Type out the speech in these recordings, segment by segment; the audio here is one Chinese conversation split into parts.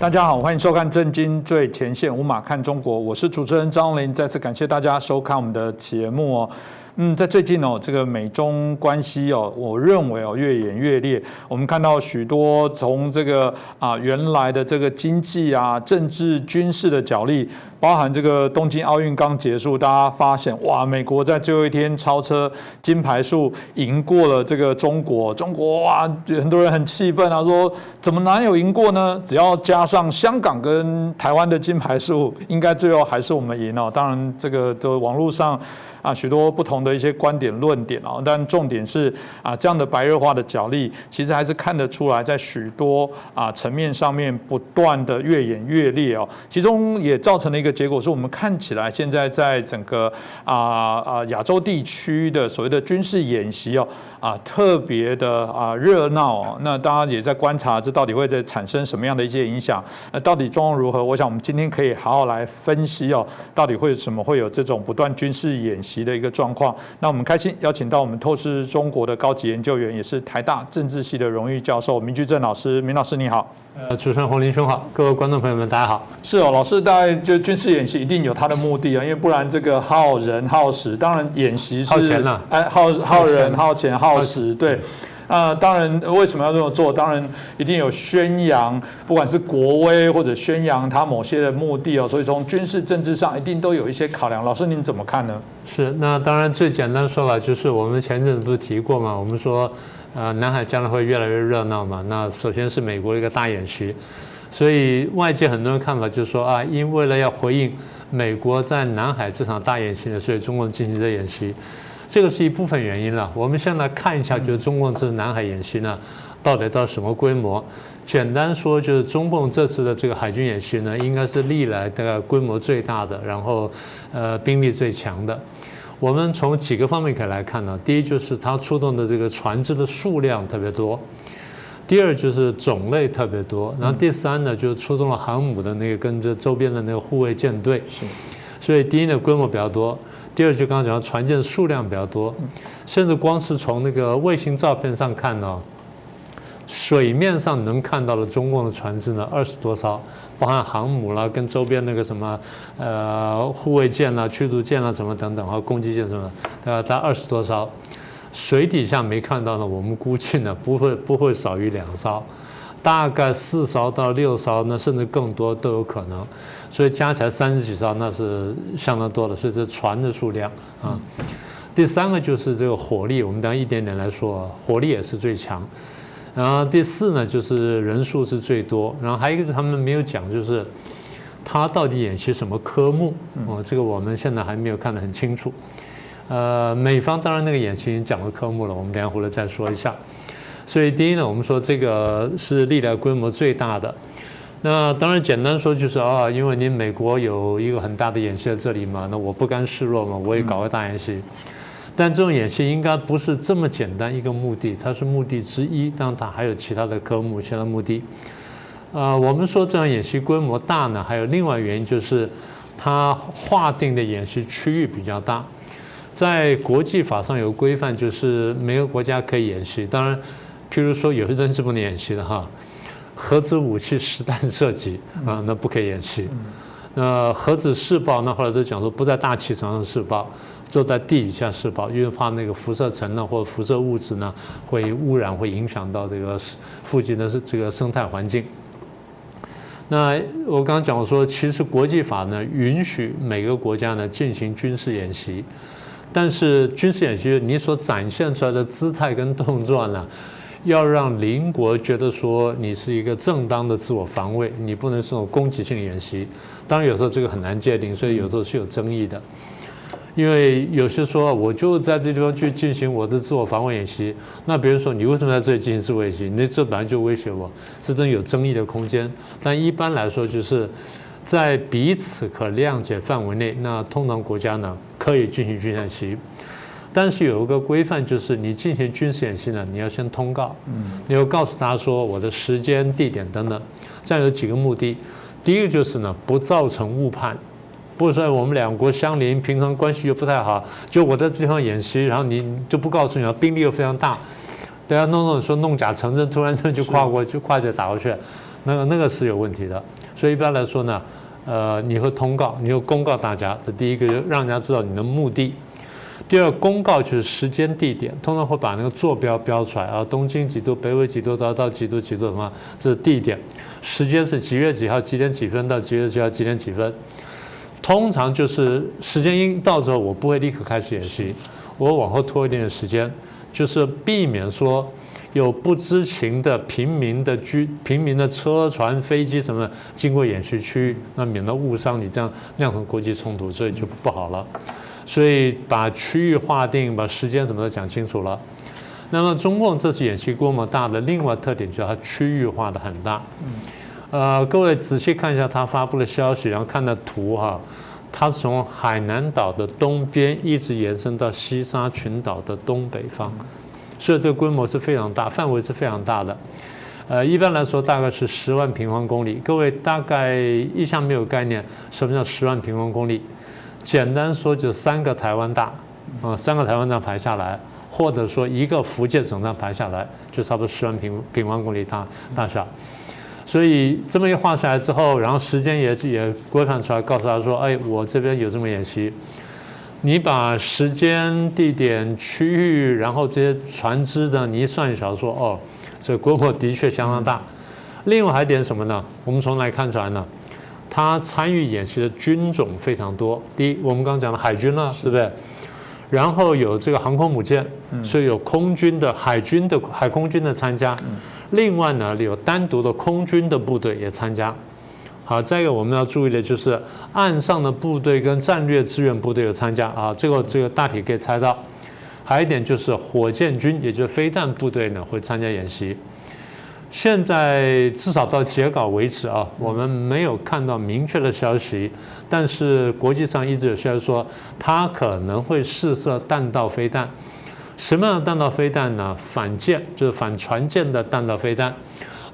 大家好，欢迎收看《震惊最前线》，无马看中国，我是主持人张林。再次感谢大家收看我们的节目哦。嗯，在最近哦，这个美中关系哦，我认为哦越演越烈。我们看到许多从这个啊原来的这个经济啊、政治、军事的角力，包含这个东京奥运刚结束，大家发现哇，美国在最后一天超车金牌数赢过了这个中国，中国哇，很多人很气愤啊，说怎么哪有赢过呢？只要加上香港跟台湾的金牌数，应该最后还是我们赢哦。当然，这个的网络上。啊，许多不同的一些观点论点啊，但重点是啊，这样的白热化的角力，其实还是看得出来，在许多啊层面上面不断的越演越烈哦。其中也造成了一个结果，是我们看起来现在在整个啊啊亚洲地区的所谓的军事演习哦啊特别的啊热闹哦。那大家也在观察，这到底会在产生什么样的一些影响？那到底状况如何？我想我们今天可以好好来分析哦，到底会什么会有这种不断军事演习？习的一个状况，那我们开心邀请到我们透视中国的高级研究员，也是台大政治系的荣誉教授明居正老师。明老师你好，呃，主持人洪林兄好，各位观众朋友们大家好。是哦，老师大概就军事演习一定有它的目的啊，因为不然这个耗人耗时，当然演习是耗钱了，哎，耗耗人耗钱耗时，对。那当然，为什么要这么做？当然一定有宣扬，不管是国威或者宣扬他某些的目的哦。所以从军事政治上，一定都有一些考量。老师您怎么看呢？是，那当然最简单说法就是我们前阵子不是提过嘛？我们说，呃，南海将来会越来越热闹嘛。那首先是美国一个大演习，所以外界很多人看法就是说啊，因为了要回应美国在南海这场大演习呢，所以中共进行的演习。这个是一部分原因了。我们先来看一下，就是中共这次南海演习呢，到底到什么规模？简单说，就是中共这次的这个海军演习呢，应该是历来的规模最大的，然后呃兵力最强的。我们从几个方面可以来看呢。第一就是它出动的这个船只的数量特别多，第二就是种类特别多，然后第三呢就是出动了航母的那个跟着周边的那个护卫舰队。是。所以第一呢规模比较多。第二，就刚刚讲，船舰数量比较多，甚至光是从那个卫星照片上看呢，水面上能看到的中共的船只呢二十多艘，包含航母啦，跟周边那个什么呃护卫舰啦、驱逐舰啦什么等等和攻击舰什么，大概在二十多艘。水底下没看到呢，我们估计呢不会不会少于两艘，大概四艘到六艘，那甚至更多都有可能。所以加起来三十几艘，那是相当多的。所以这船的数量啊，第三个就是这个火力，我们等一点点来说，火力也是最强。然后第四呢，就是人数是最多。然后还有一个他们没有讲，就是他到底演习什么科目？哦，这个我们现在还没有看得很清楚。呃，美方当然那个演习已经讲了科目了，我们等下回来再说一下。所以第一呢，我们说这个是历来规模最大的。那当然，简单说就是啊，因为你美国有一个很大的演习在这里嘛，那我不甘示弱嘛，我也搞个大演习。但这种演习应该不是这么简单一个目的，它是目的之一，但它还有其他的科目、其他目的。啊，我们说这样演习规模大呢，还有另外原因就是它划定的演习区域比较大。在国际法上有规范，就是每个国家可以演习。当然，譬如说有些东西是不能演习的哈。核子武器实弹射击啊，那不可以演习。那核子试爆，那后来都讲说不在大气层上试爆，就在地底下试爆，因为怕那个辐射层呢或辐射物质呢会污染，会影响到这个附近的这个生态环境。那我刚刚讲说，其实国际法呢允许每个国家呢进行军事演习，但是军事演习你所展现出来的姿态跟动作呢？要让邻国觉得说你是一个正当的自我防卫，你不能是种攻击性演习。当然有时候这个很难界定，所以有时候是有争议的。因为有些说我就在这地方去进行我的自我防卫演习，那别人说你为什么在这里进行自我演习？你这本来就威胁我，这真有争议的空间。但一般来说就是在彼此可谅解范围内，那通常国家呢可以进行军演习。但是有一个规范，就是你进行军事演习呢，你要先通告，你要告诉他说我的时间、地点等等。这样有几个目的，第一个就是呢，不造成误判，不是说我们两国相邻，平常关系又不太好，就我在这地方演习，然后你就不告诉你了，兵力又非常大，大家弄弄说弄假成真，突然间就跨过就跨界打过去，那个那个是有问题的。所以一般来说呢，呃，你会通告，你会公告大家，这第一个就让人家知道你的目的。第二，公告就是时间地点，通常会把那个坐标标出来啊，东经几度，北纬几度，到到几度几度什么，这是地点。时间是几月几号几点几分到几月几号几点几分。通常就是时间一到之后，我不会立刻开始演习，我往后拖一点点时间，就是避免说有不知情的平民的居平民的车船飞机什么的经过演习区域，那免得误伤你，这样酿成国际冲突，所以就不好了。所以把区域划定，把时间什么都讲清楚了。那么中共这次演习规模大的另外特点就是它区域化的很大。呃，各位仔细看一下他发布的消息，然后看的图哈，它从海南岛的东边一直延伸到西沙群岛的东北方，所以这个规模是非常大，范围是非常大的。呃，一般来说大概是十万平方公里。各位大概一向没有概念，什么叫十万平方公里？简单说就三个台湾大，啊，三个台湾这样排下来，或者说一个福建省这样排下来，就差不多十万平平方公里大大小。所以这么一画下来之后，然后时间也也规范出来，告诉他说：“哎，我这边有这么演习，你把时间、地点、区域，然后这些船只的，你一算一下，说哦，这规模的确相当大。另外还点什么呢？我们从哪看出来呢？他参与演习的军种非常多。第一，我们刚刚讲的海军了，对不对？然后有这个航空母舰，所以有空军的、海军的、海空军的参加。”另外呢，有单独的空军的部队也参加。好，再一个我们要注意的就是岸上的部队跟战略支援部队有参加啊，这个这个大体可以猜到。还有一点就是火箭军，也就是飞弹部队呢会参加演习。现在至少到截稿为止啊，我们没有看到明确的消息，但是国际上一直有消息说，它可能会试射弹道飞弹。什么样的弹道飞弹呢？反舰就是反船舰的弹道飞弹，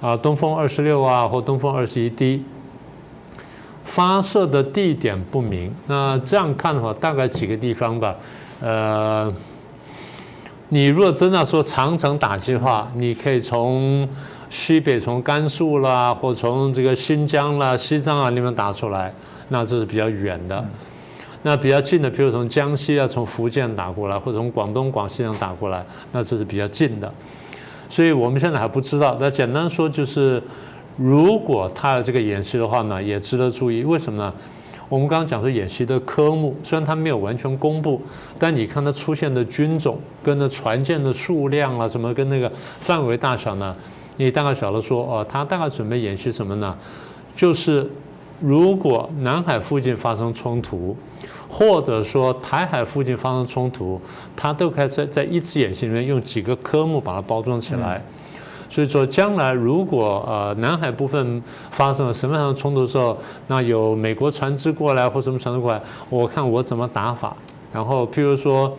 啊，东风二十六啊，或东风二十一 D，发射的地点不明。那这样看的话，大概几个地方吧。呃，你如果真的说长城打击的话，你可以从西北，从甘肃啦，或从这个新疆啦、西藏啊那边打出来，那这是比较远的。那比较近的，比如从江西啊，从福建打过来，或者从广东、广西上打过来，那这是比较近的。所以我们现在还不知道。那简单说就是，如果他的这个演习的话呢，也值得注意。为什么呢？我们刚刚讲说演习的科目，虽然它没有完全公布，但你看它出现的军种、跟那船舰的数量啊，什么跟那个范围大小呢，你大概晓得说，哦，他大概准备演习什么呢？就是如果南海附近发生冲突。或者说台海附近发生冲突，它都可以在在一次演习里面用几个科目把它包装起来。所以说，将来如果呃南海部分发生了什么样的冲突的时候，那有美国船只过来或什么船只过来，我看我怎么打法。然后譬如说，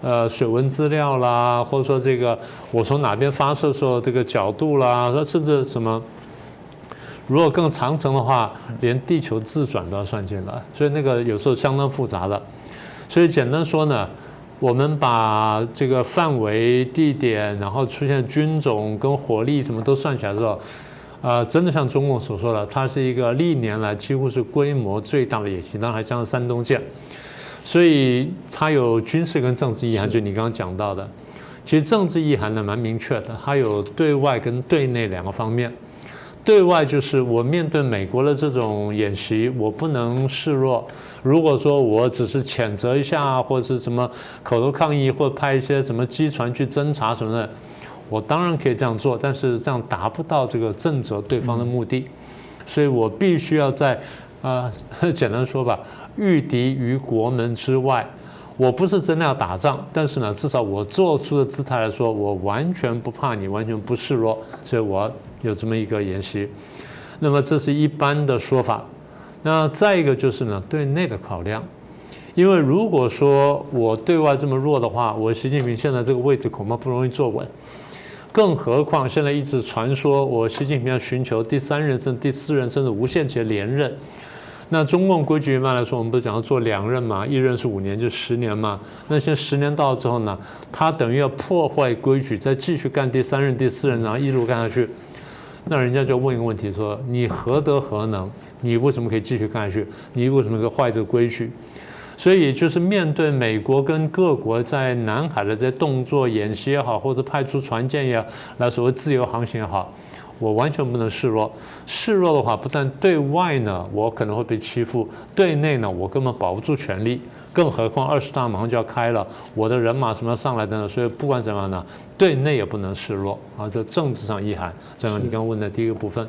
呃水文资料啦，或者说这个我从哪边发射时候这个角度啦，甚至什么。如果更长程的话，连地球自转都要算进来，所以那个有时候相当复杂的。所以简单说呢，我们把这个范围、地点，然后出现军种跟火力什么都算起来之后，啊，真的像中共所说的，它是一个历年来几乎是规模最大的演习，当然还加上山东舰，所以它有军事跟政治意涵，就你刚刚讲到的。其实政治意涵呢蛮明确的，它有对外跟对内两个方面。对外就是我面对美国的这种演习，我不能示弱。如果说我只是谴责一下，或者是什么口头抗议，或派一些什么机船去侦查什么的，我当然可以这样做，但是这样达不到这个震慑对方的目的。所以我必须要在啊，简单说吧，御敌于国门之外。我不是真的要打仗，但是呢，至少我做出的姿态来说，我完全不怕你，完全不示弱，所以我。有这么一个演习，那么这是一般的说法。那再一个就是呢，对内的考量，因为如果说我对外这么弱的话，我习近平现在这个位置恐怕不容易坐稳。更何况现在一直传说我习近平要寻求第三任、甚至第四任，甚至无限期连任。那中共规矩一般来说，我们不是讲要做两任嘛？一任是五年，就十年嘛。那现在十年到了之后呢，他等于要破坏规矩，再继续干第三任、第四任，然后一路干下去。那人家就问一个问题说：你何德何能？你为什么可以继续干下去？你为什么可以坏这个规矩？所以就是面对美国跟各国在南海的这些动作演习也好，或者派出船舰也好，来所谓自由航行也好，我完全不能示弱。示弱的话，不但对外呢，我可能会被欺负；对内呢，我根本保不住权力。更何况二十大马上就要开了，我的人马什么上来等等，所以不管怎么样呢，对内也不能示弱啊。这政治上意涵，这样你刚刚问的第一个部分，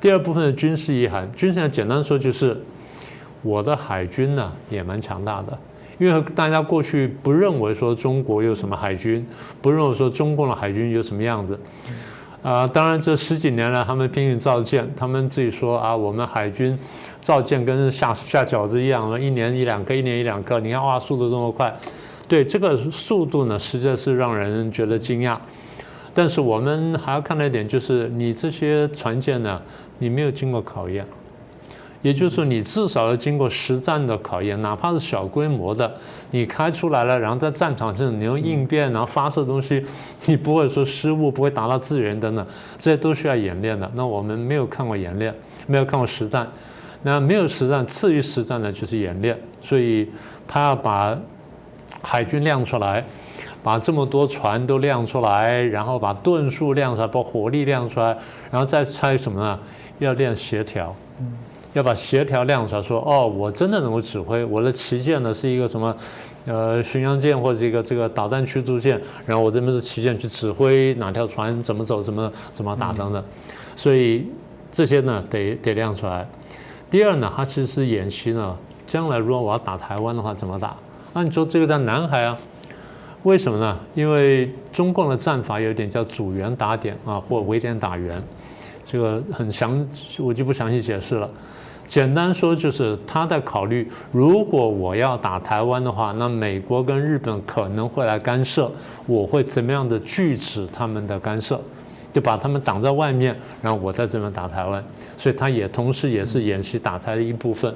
第二部分的军事意涵，军事上简单说就是。我的海军呢也蛮强大的，因为大家过去不认为说中国有什么海军，不认为说中共的海军有什么样子，啊，当然这十几年来他们拼命造舰，他们自己说啊，我们海军造舰跟下下饺子一样，一年一两个，一年一两个，你看哇，速度这么快，对这个速度呢，实在是让人觉得惊讶。但是我们还要看到一点，就是你这些船舰呢，你没有经过考验。也就是说，你至少要经过实战的考验，哪怕是小规模的，你开出来了，然后在战场上你用应变，然后发射东西，你不会说失误，不会打到自人等等，这些都需要演练的。那我们没有看过演练，没有看过实战，那没有实战，次于实战的就是演练。所以他要把海军亮出来，把这么多船都亮出来，然后把吨数亮出来，把火力亮出来，然后再猜什么呢？要练协调。要把协调亮出来，说哦，我真的能够指挥，我的旗舰呢是一个什么，呃，巡洋舰或者一个这个导弹驱逐舰，然后我这边是旗舰去指挥哪条船怎么走，怎么怎么打等等，所以这些呢得得亮出来。第二呢，它其实是演习呢，将来如果我要打台湾的话怎么打？那你说这个在南海啊？为什么呢？因为中共的战法有点叫组员打点啊，或围点打援，这个很详，我就不详细解释了。简单说就是他在考虑，如果我要打台湾的话，那美国跟日本可能会来干涉，我会怎么样的拒止他们的干涉，就把他们挡在外面，然后我在这边打台湾，所以他也同时也是演习打台的一部分。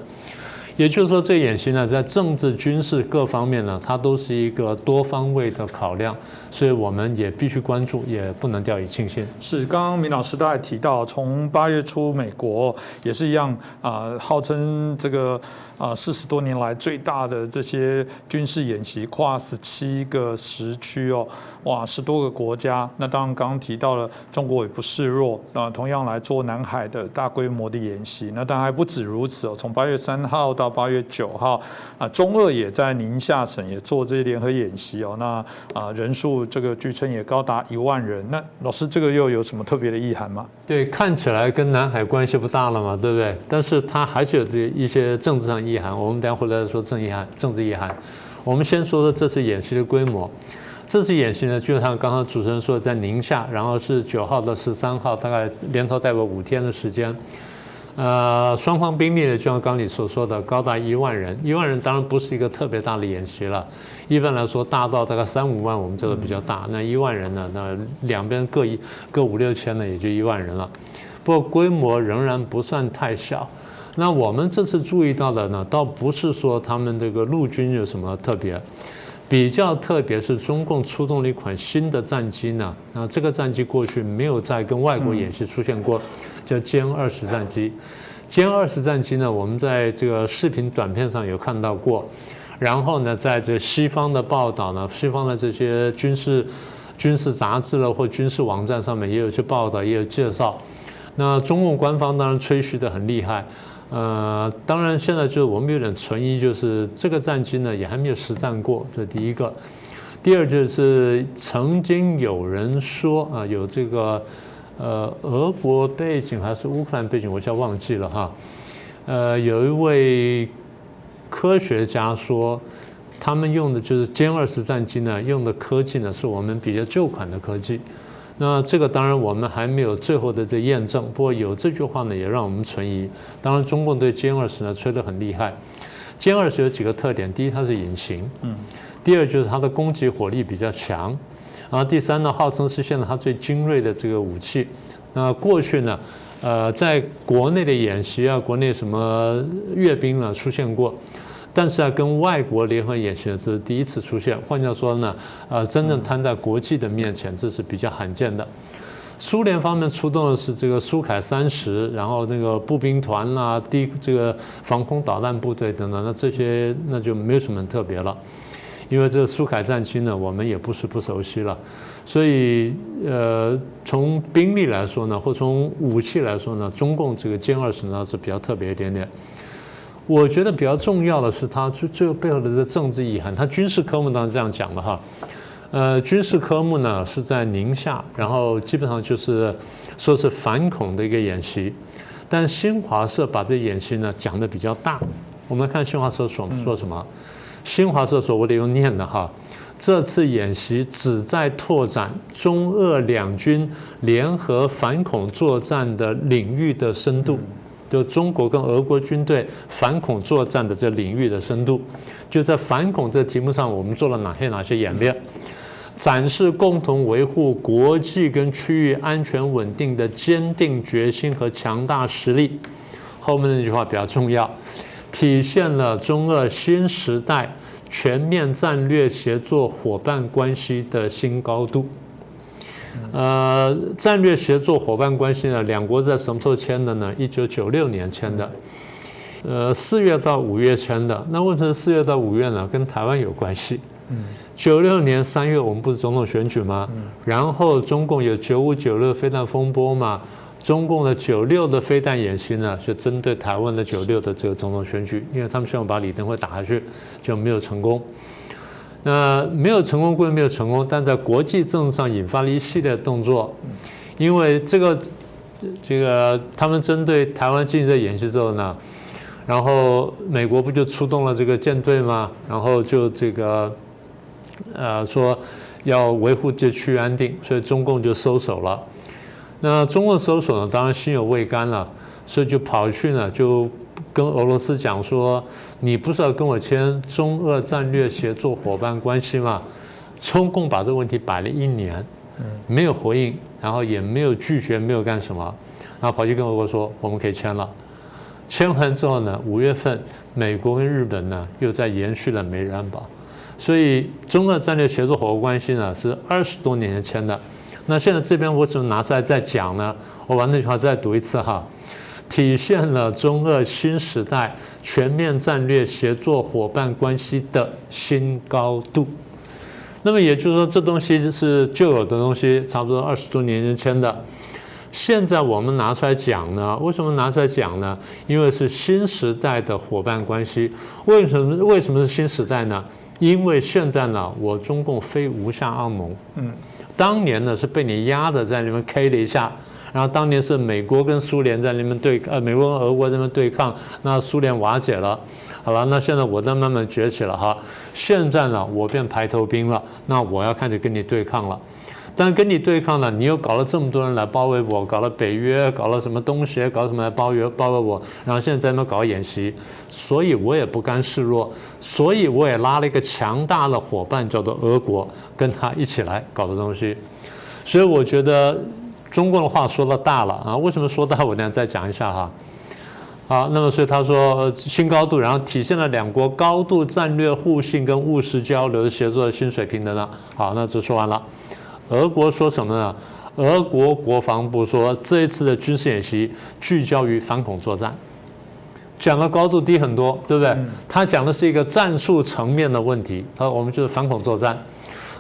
也就是说，这演习呢，在政治、军事各方面呢，它都是一个多方位的考量，所以我们也必须关注，也不能掉以轻心。是，刚刚明老师都还提到，从八月初，美国也是一样啊，号称这个啊四十多年来最大的这些军事演习，跨十七个时区哦，哇，十多个国家。那当然，刚刚提到了中国也不示弱啊，同样来做南海的大规模的演习。那当然还不止如此哦，从八月三号到八月九号，啊，中俄也在宁夏省也做这些联合演习哦。那啊，人数这个据称也高达一万人。那老师，这个又有什么特别的意涵吗？对，看起来跟南海关系不大了嘛，对不对？但是它还是有这一些政治上意涵。我们等下回来说政意涵、政治意涵。我们先说说这次演习的规模。这次演习呢，就像刚刚主持人说，在宁夏，然后是九号到十三号，大概连头带尾五天的时间。呃，双方兵力呢，就像刚你所说的，高达一万人。一万人当然不是一个特别大的演习了，一般来说大到大概三五万，我们叫做比较大。那一万人呢，那两边各一各五六千呢，也就一万人了。不过规模仍然不算太小。那我们这次注意到的呢，倒不是说他们这个陆军有什么特别，比较特别是中共出动了一款新的战机呢。那这个战机过去没有在跟外国演习出现过。叫歼二十战机，歼二十战机呢，我们在这个视频短片上有看到过，然后呢，在这西方的报道呢，西方的这些军事军事杂志了或军事网站上面也有些报道，也有介绍。那中共官方当然吹嘘的很厉害，呃，当然现在就是我们有点存疑，就是这个战机呢也还没有实战过，这第一个。第二就是曾经有人说啊，有这个。呃，俄国背景还是乌克兰背景，我叫忘记了哈。呃，有一位科学家说，他们用的就是歼二十战机呢，用的科技呢是我们比较旧款的科技。那这个当然我们还没有最后的这验证，不过有这句话呢，也让我们存疑。当然，中共对歼二十呢吹得很厉害。歼二十有几个特点，第一它是隐形，嗯，第二就是它的攻击火力比较强。然后第三呢，号称是现在它最精锐的这个武器。那过去呢，呃，在国内的演习啊，国内什么阅兵呢出现过，但是啊，跟外国联合演习这是第一次出现。换句话说呢，呃，真正摊在国际的面前，这是比较罕见的。苏联方面出动的是这个苏凯三十，然后那个步兵团啦、低这个防空导弹部队等等，那这些那就没有什么特别了，因为这个苏凯战机呢，我们也不是不熟悉了，所以呃，从兵力来说呢，或从武器来说呢，中共这个歼二十呢是比较特别一点点。我觉得比较重要的是它最最后背后的这政治意涵，它军事科目当然这样讲的哈。呃，军事科目呢是在宁夏，然后基本上就是说是反恐的一个演习，但新华社把这演习呢讲的比较大。我们看新华社说说什么？新华社说，我得用念的哈。这次演习旨在拓展中俄两军联合反恐作战的领域的深度，就中国跟俄国军队反恐作战的这领域的深度，就在反恐这题目上，我们做了哪些哪些演练？展示共同维护国际跟区域安全稳定的坚定决心和强大实力。后面那句话比较重要，体现了中俄新时代全面战略协作伙伴关系的新高度。呃，战略协作伙伴关系呢，两国在什么时候签的呢？一九九六年签的，呃，四月到五月签的。那为什么四月到五月呢？跟台湾有关系。嗯。九六年三月，我们不是总统选举吗？然后中共有九五九六飞弹风波嘛？中共的九六的飞弹演习呢，就针对台湾的九六的这个总统选举，因为他们希望把李登辉打下去，就没有成功。那没有成功归没有成功，但在国际政治上引发了一系列动作，因为这个这个他们针对台湾进行这演习之后呢，然后美国不就出动了这个舰队吗？然后就这个。呃，说要维护这区域安定，所以中共就收手了。那中共搜索呢，当然心有未甘了，所以就跑去呢，就跟俄罗斯讲说：“你不是要跟我签中俄战略协作伙伴关系吗？”中共把这个问题摆了一年，没有回应，然后也没有拒绝，没有干什么，然后跑去跟俄国说：“我们可以签了。”签完之后呢，五月份美国跟日本呢又在延续了美日安保。所以中俄战略协作伙伴关系呢是二十多年前签的，那现在这边我怎么拿出来再讲呢？我把那句话再读一次哈，体现了中俄新时代全面战略协作伙伴关系的新高度。那么也就是说，这东西是旧有的东西，差不多二十多年前的，现在我们拿出来讲呢？为什么拿出来讲呢？因为是新时代的伙伴关系。为什么？为什么是新时代呢？因为现在呢，我中共非无下阿蒙，嗯，当年呢是被你压着在那边 K 了一下，然后当年是美国跟苏联在那边对，呃，美国跟俄国在那边对抗，那苏联瓦解了，好了，那现在我在慢慢崛起了哈，现在呢我变排头兵了，那我要开始跟你对抗了。但跟你对抗呢，你又搞了这么多人来包围我，搞了北约，搞了什么东协，搞什么来包围包围我，然后现在在那搞演习，所以我也不甘示弱，所以我也拉了一个强大的伙伴，叫做俄国，跟他一起来搞的东西。所以我觉得中共的话说的大了啊，为什么说大？我等下再讲一下哈。好，那么所以他说新高度，然后体现了两国高度战略互信跟务实交流的协作的新水平的呢。好，那这说完了。俄国说什么呢？俄国国防部说，这一次的军事演习聚焦于反恐作战，讲的高度低很多，对不对？他讲的是一个战术层面的问题，他说我们就是反恐作战。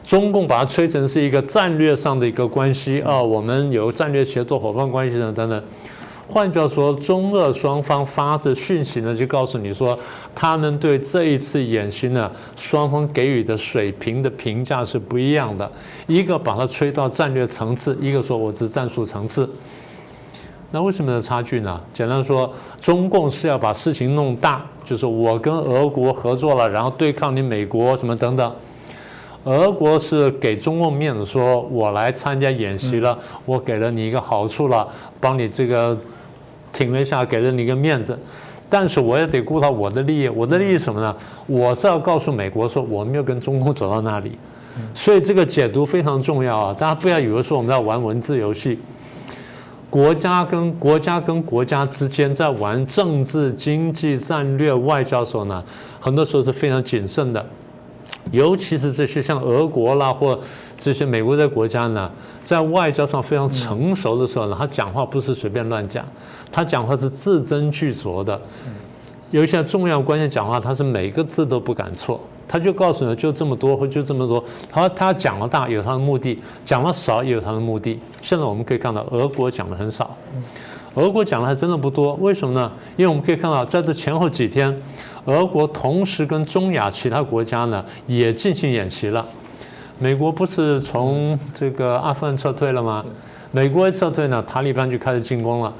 中共把它吹成是一个战略上的一个关系啊，我们有战略协作伙伴关系等等等。换句话说，中俄双方发的讯息呢，就告诉你说，他们对这一次演习呢，双方给予的水平的评价是不一样的。一个把它吹到战略层次，一个说我是战术层次。那为什么的差距呢？简单说，中共是要把事情弄大，就是我跟俄国合作了，然后对抗你美国什么等等。俄国是给中共面子，说我来参加演习了，我给了你一个好处了，帮你这个。挺了一下，给了你一个面子，但是我也得顾到我的利益。我的利益什么呢？我是要告诉美国说，我没有跟中共走到那里。所以这个解读非常重要啊！大家不要以为说我们在玩文字游戏。国家跟国家跟国家之间在玩政治、经济、战略、外交的时候呢，很多时候是非常谨慎的。尤其是这些像俄国啦或这些美国的国家呢，在外交上非常成熟的时候呢，他讲话不是随便乱讲，他讲话是字斟句酌的。有一些重要关键讲话，他是每个字都不敢错，他就告诉你就这么多或就这么多。他他讲了大有他的目的，讲了少也有他的目的。现在我们可以看到，俄国讲的很少，俄国讲的还真的不多。为什么呢？因为我们可以看到，在这前后几天，俄国同时跟中亚其他国家呢也进行演习了。美国不是从这个阿富汗撤退了吗？美国一撤退呢，塔利班就开始进攻了。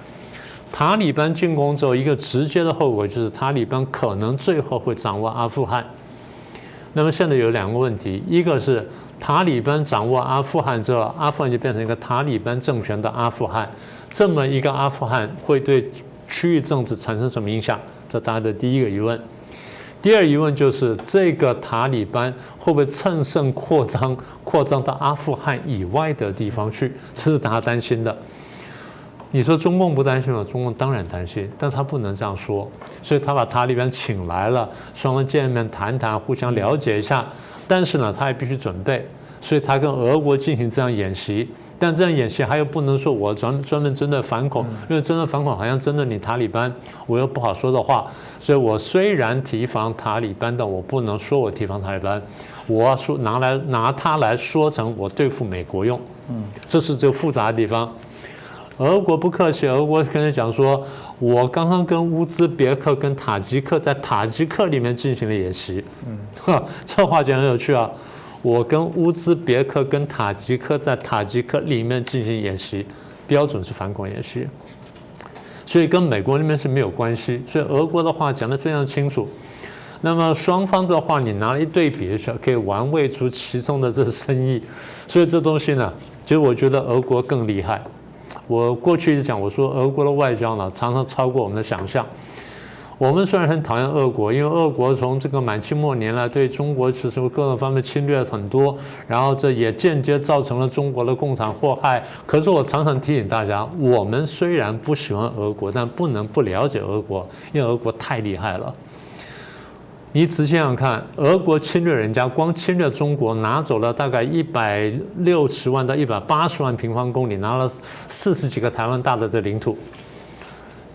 塔利班进攻之后，一个直接的后果就是塔利班可能最后会掌握阿富汗。那么现在有两个问题，一个是塔利班掌握阿富汗之后，阿富汗就变成一个塔利班政权的阿富汗，这么一个阿富汗会对区域政治产生什么影响？这大家的第一个疑问。第二疑问就是这个塔利班会不会趁胜扩张，扩张到阿富汗以外的地方去？这是大家担心的。你说中共不担心吗？中共当然担心，但他不能这样说，所以他把塔利班请来了，双方见面谈谈，互相了解一下。但是呢，他也必须准备，所以他跟俄国进行这样演习。但这样演习，他又不能说我专专门针对反恐，因为针对反恐好像针对你塔利班，我又不好说的话。所以我虽然提防塔利班，但我不能说我提防塔利班，我说拿来拿它来说成我对付美国用。嗯，这是最复杂的地方。俄国不客气，俄国跟他讲说，我刚刚跟乌兹别克、跟塔吉克在塔吉克里面进行了演习。嗯，呵，这话讲很有趣啊。我跟乌兹别克、跟塔吉克在塔吉克里面进行演习，标准是反恐演习，所以跟美国那边是没有关系。所以俄国的话讲得非常清楚。那么双方的话，你拿一对比一下，可以玩味出其中的这深意。所以这东西呢，其实我觉得俄国更厉害。我过去一直讲，我说俄国的外交呢，常常超过我们的想象。我们虽然很讨厌俄国，因为俄国从这个满清末年来对中国其实各个方面侵略很多，然后这也间接造成了中国的共产祸害。可是我常常提醒大家，我们虽然不喜欢俄国，但不能不了解俄国，因为俄国太厉害了。你仔细想看，俄国侵略人家，光侵略中国，拿走了大概一百六十万到一百八十万平方公里，拿了四十几个台湾大的这领土。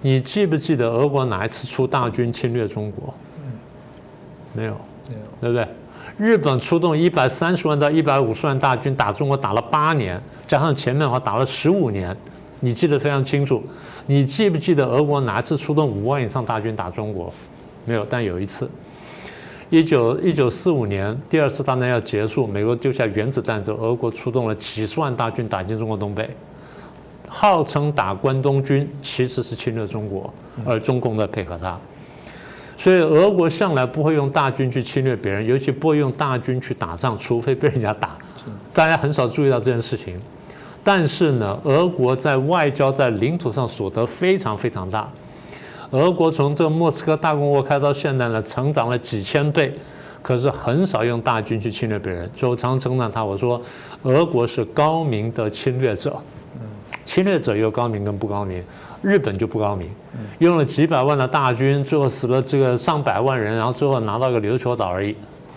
你记不记得俄国哪一次出大军侵略中国？没有，没有，对不对？日本出动一百三十万到一百五十万大军打中国，打了八年，加上前面的话打了十五年，你记得非常清楚。你记不记得俄国哪一次出动五万以上大军打中国？没有，但有一次。一九一九四五年，第二次大战要结束，美国丢下原子弹之后，俄国出动了几十万大军打进中国东北，号称打关东军，其实是侵略中国，而中共在配合他。所以俄国向来不会用大军去侵略别人，尤其不会用大军去打仗，除非被人家打。大家很少注意到这件事情，但是呢，俄国在外交在领土上所得非常非常大。俄国从这个莫斯科大公国开到现在呢，成长了几千倍，可是很少用大军去侵略别人。所以我常称赞他，我说俄国是高明的侵略者。侵略者又高明跟不高明，日本就不高明，用了几百万的大军，最后死了这个上百万人，然后最后拿到个琉球岛而已，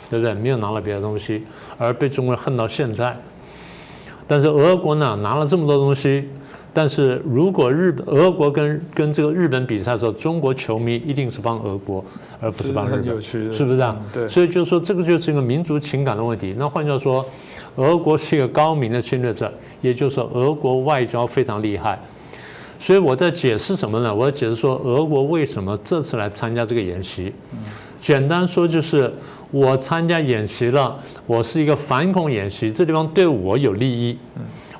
对不对？没有拿了别的东西，而被中国人恨到现在。但是俄国呢，拿了这么多东西。但是如果日本、俄国跟跟这个日本比赛的时候，中国球迷一定是帮俄国，而不是帮日本，是不是啊？对。所以就是说，这个就是一个民族情感的问题。那换句话说，俄国是一个高明的侵略者，也就是说，俄国外交非常厉害。所以我在解释什么呢？我在解释说，俄国为什么这次来参加这个演习？简单说就是我参加演习了，我是一个反恐演习，这地方对我有利益。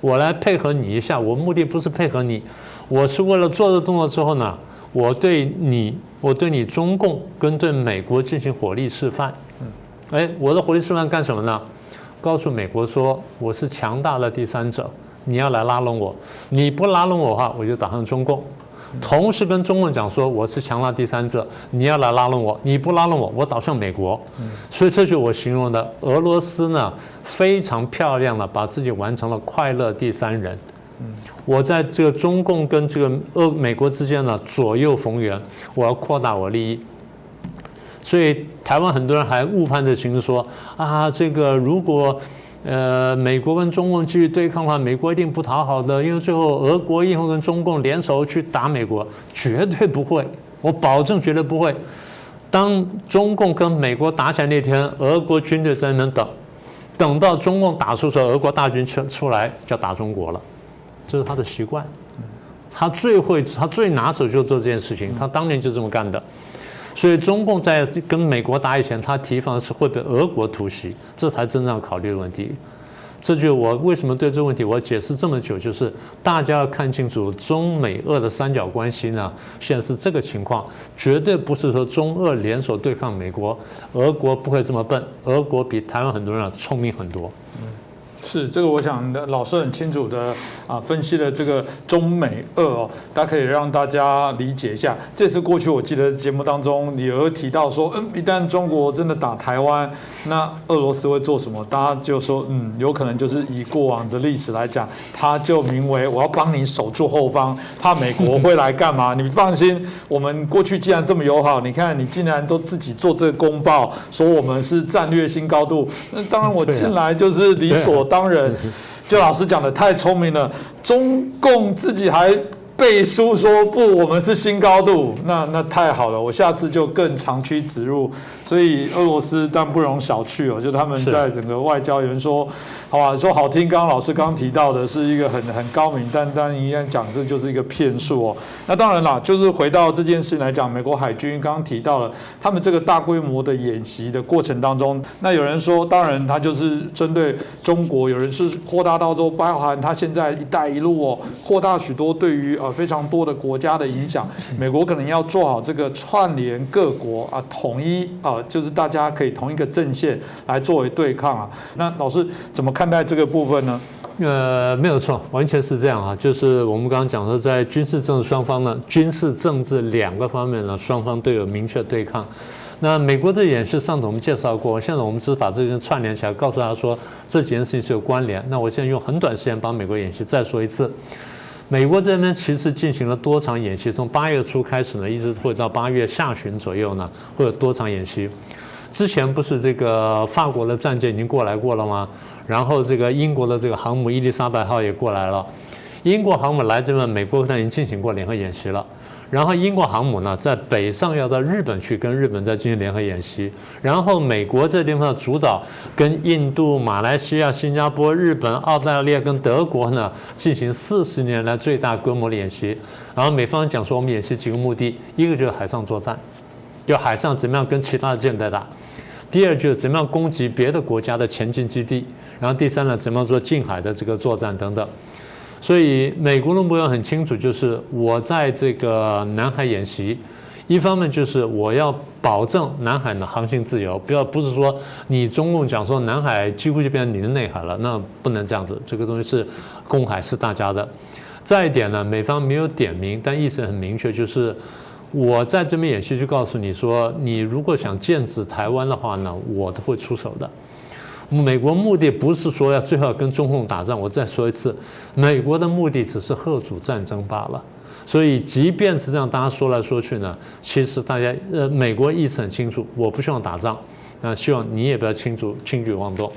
我来配合你一下，我目的不是配合你，我是为了做这动作之后呢，我对你，我对你中共跟对美国进行火力示范。哎，我的火力示范干什么呢？告诉美国说我是强大的第三者，你要来拉拢我，你不拉拢我的话，我就打上中共。同时跟中共讲说，我是强大第三者，你要来拉拢我，你不拉拢我，我倒向美国。所以这就我形容的俄罗斯呢，非常漂亮的把自己完成了快乐第三人。我在这个中共跟这个俄美国之间呢左右逢源，我要扩大我利益。所以台湾很多人还误判这情势，说啊，这个如果呃美国跟中共继续对抗的话，美国一定不讨好的，因为最后俄国一定会跟中共联手去打美国，绝对不会，我保证绝对不会。当中共跟美国打起来那天，俄国军队在那边等，等到中共打出时候，俄国大军出出来就要打中国了，这是他的习惯。他最会，他最拿手就做这件事情，他当年就这么干的。所以中共在跟美国打以前，他提防的是会被俄国突袭，这才真正要考虑的问题。这就我为什么对这个问题我解释这么久，就是大家要看清楚中美俄的三角关系呢，现在是这个情况，绝对不是说中俄联手对抗美国，俄国不会这么笨，俄国比台湾很多人聪明很多。是这个，我想老师很清楚的啊，分析了这个中美俄哦，大家可以让大家理解一下。这次过去，我记得节目当中你有提到说，嗯，一旦中国真的打台湾，那俄罗斯会做什么？大家就说，嗯，有可能就是以过往的历史来讲，他就名为我要帮你守住后方，怕美国会来干嘛？你放心，我们过去既然这么友好，你看你竟然都自己做这个公报，说我们是战略新高度，那当然我进来就是理所当。当然，就老师讲的太聪明了，中共自己还。背书说不，我们是新高度，那那太好了，我下次就更长驱直入。所以俄罗斯但不容小觑哦，就他们在整个外交，有人说，好吧，说好听，刚刚老师刚刚提到的是一个很很高明，但但一样讲这就是一个骗术哦。那当然啦，就是回到这件事来讲，美国海军刚刚提到了他们这个大规模的演习的过程当中，那有人说，当然他就是针对中国，有人是扩大到说包含他现在“一带一路”哦，扩大许多对于呃。非常多的国家的影响，美国可能要做好这个串联各国啊，统一啊，就是大家可以同一个阵线来作为对抗啊。那老师怎么看待这个部分呢？呃，没有错，完全是这样啊。就是我们刚刚讲说，在军事政治双方呢，军事政治两个方面呢，双方都有明确对抗。那美国的演示上次我们介绍过，现在我们只是把这件串联起来，告诉大家说这几件事情是有关联。那我现在用很短时间把美国演习再说一次。美国这边其实进行了多场演习，从八月初开始呢，一直会到八月下旬左右呢，会有多场演习。之前不是这个法国的战舰已经过来过了吗？然后这个英国的这个航母伊丽莎白号也过来了。英国航母来这边，美国已经进行过联合演习了。然后英国航母呢，在北上要到日本去跟日本再进行联合演习。然后美国这地方的主导跟印度、马来西亚、新加坡、日本、澳大利亚跟德国呢进行四十年来最大规模的演习。然后美方讲说，我们演习几个目的：一个就是海上作战，就海上怎么样跟其他的舰队打；第二就是怎么样攻击别的国家的前进基地；然后第三呢，怎么样做近海的这个作战等等。所以美国的目标很清楚，就是我在这个南海演习，一方面就是我要保证南海的航行自由，不要不是说你中共讲说南海几乎就变成你的内海了，那不能这样子，这个东西是公海是大家的。再一点呢，美方没有点名，但意思很明确，就是我在这边演习就告诉你说，你如果想建制台湾的话呢，我都会出手的。美国目的不是说要最后要跟中共打仗，我再说一次，美国的目的只是贺主战争罢了。所以，即便是这样，大家说来说去呢，其实大家呃，美国意思很清楚，我不希望打仗，那希望你也不要轻举轻举妄动。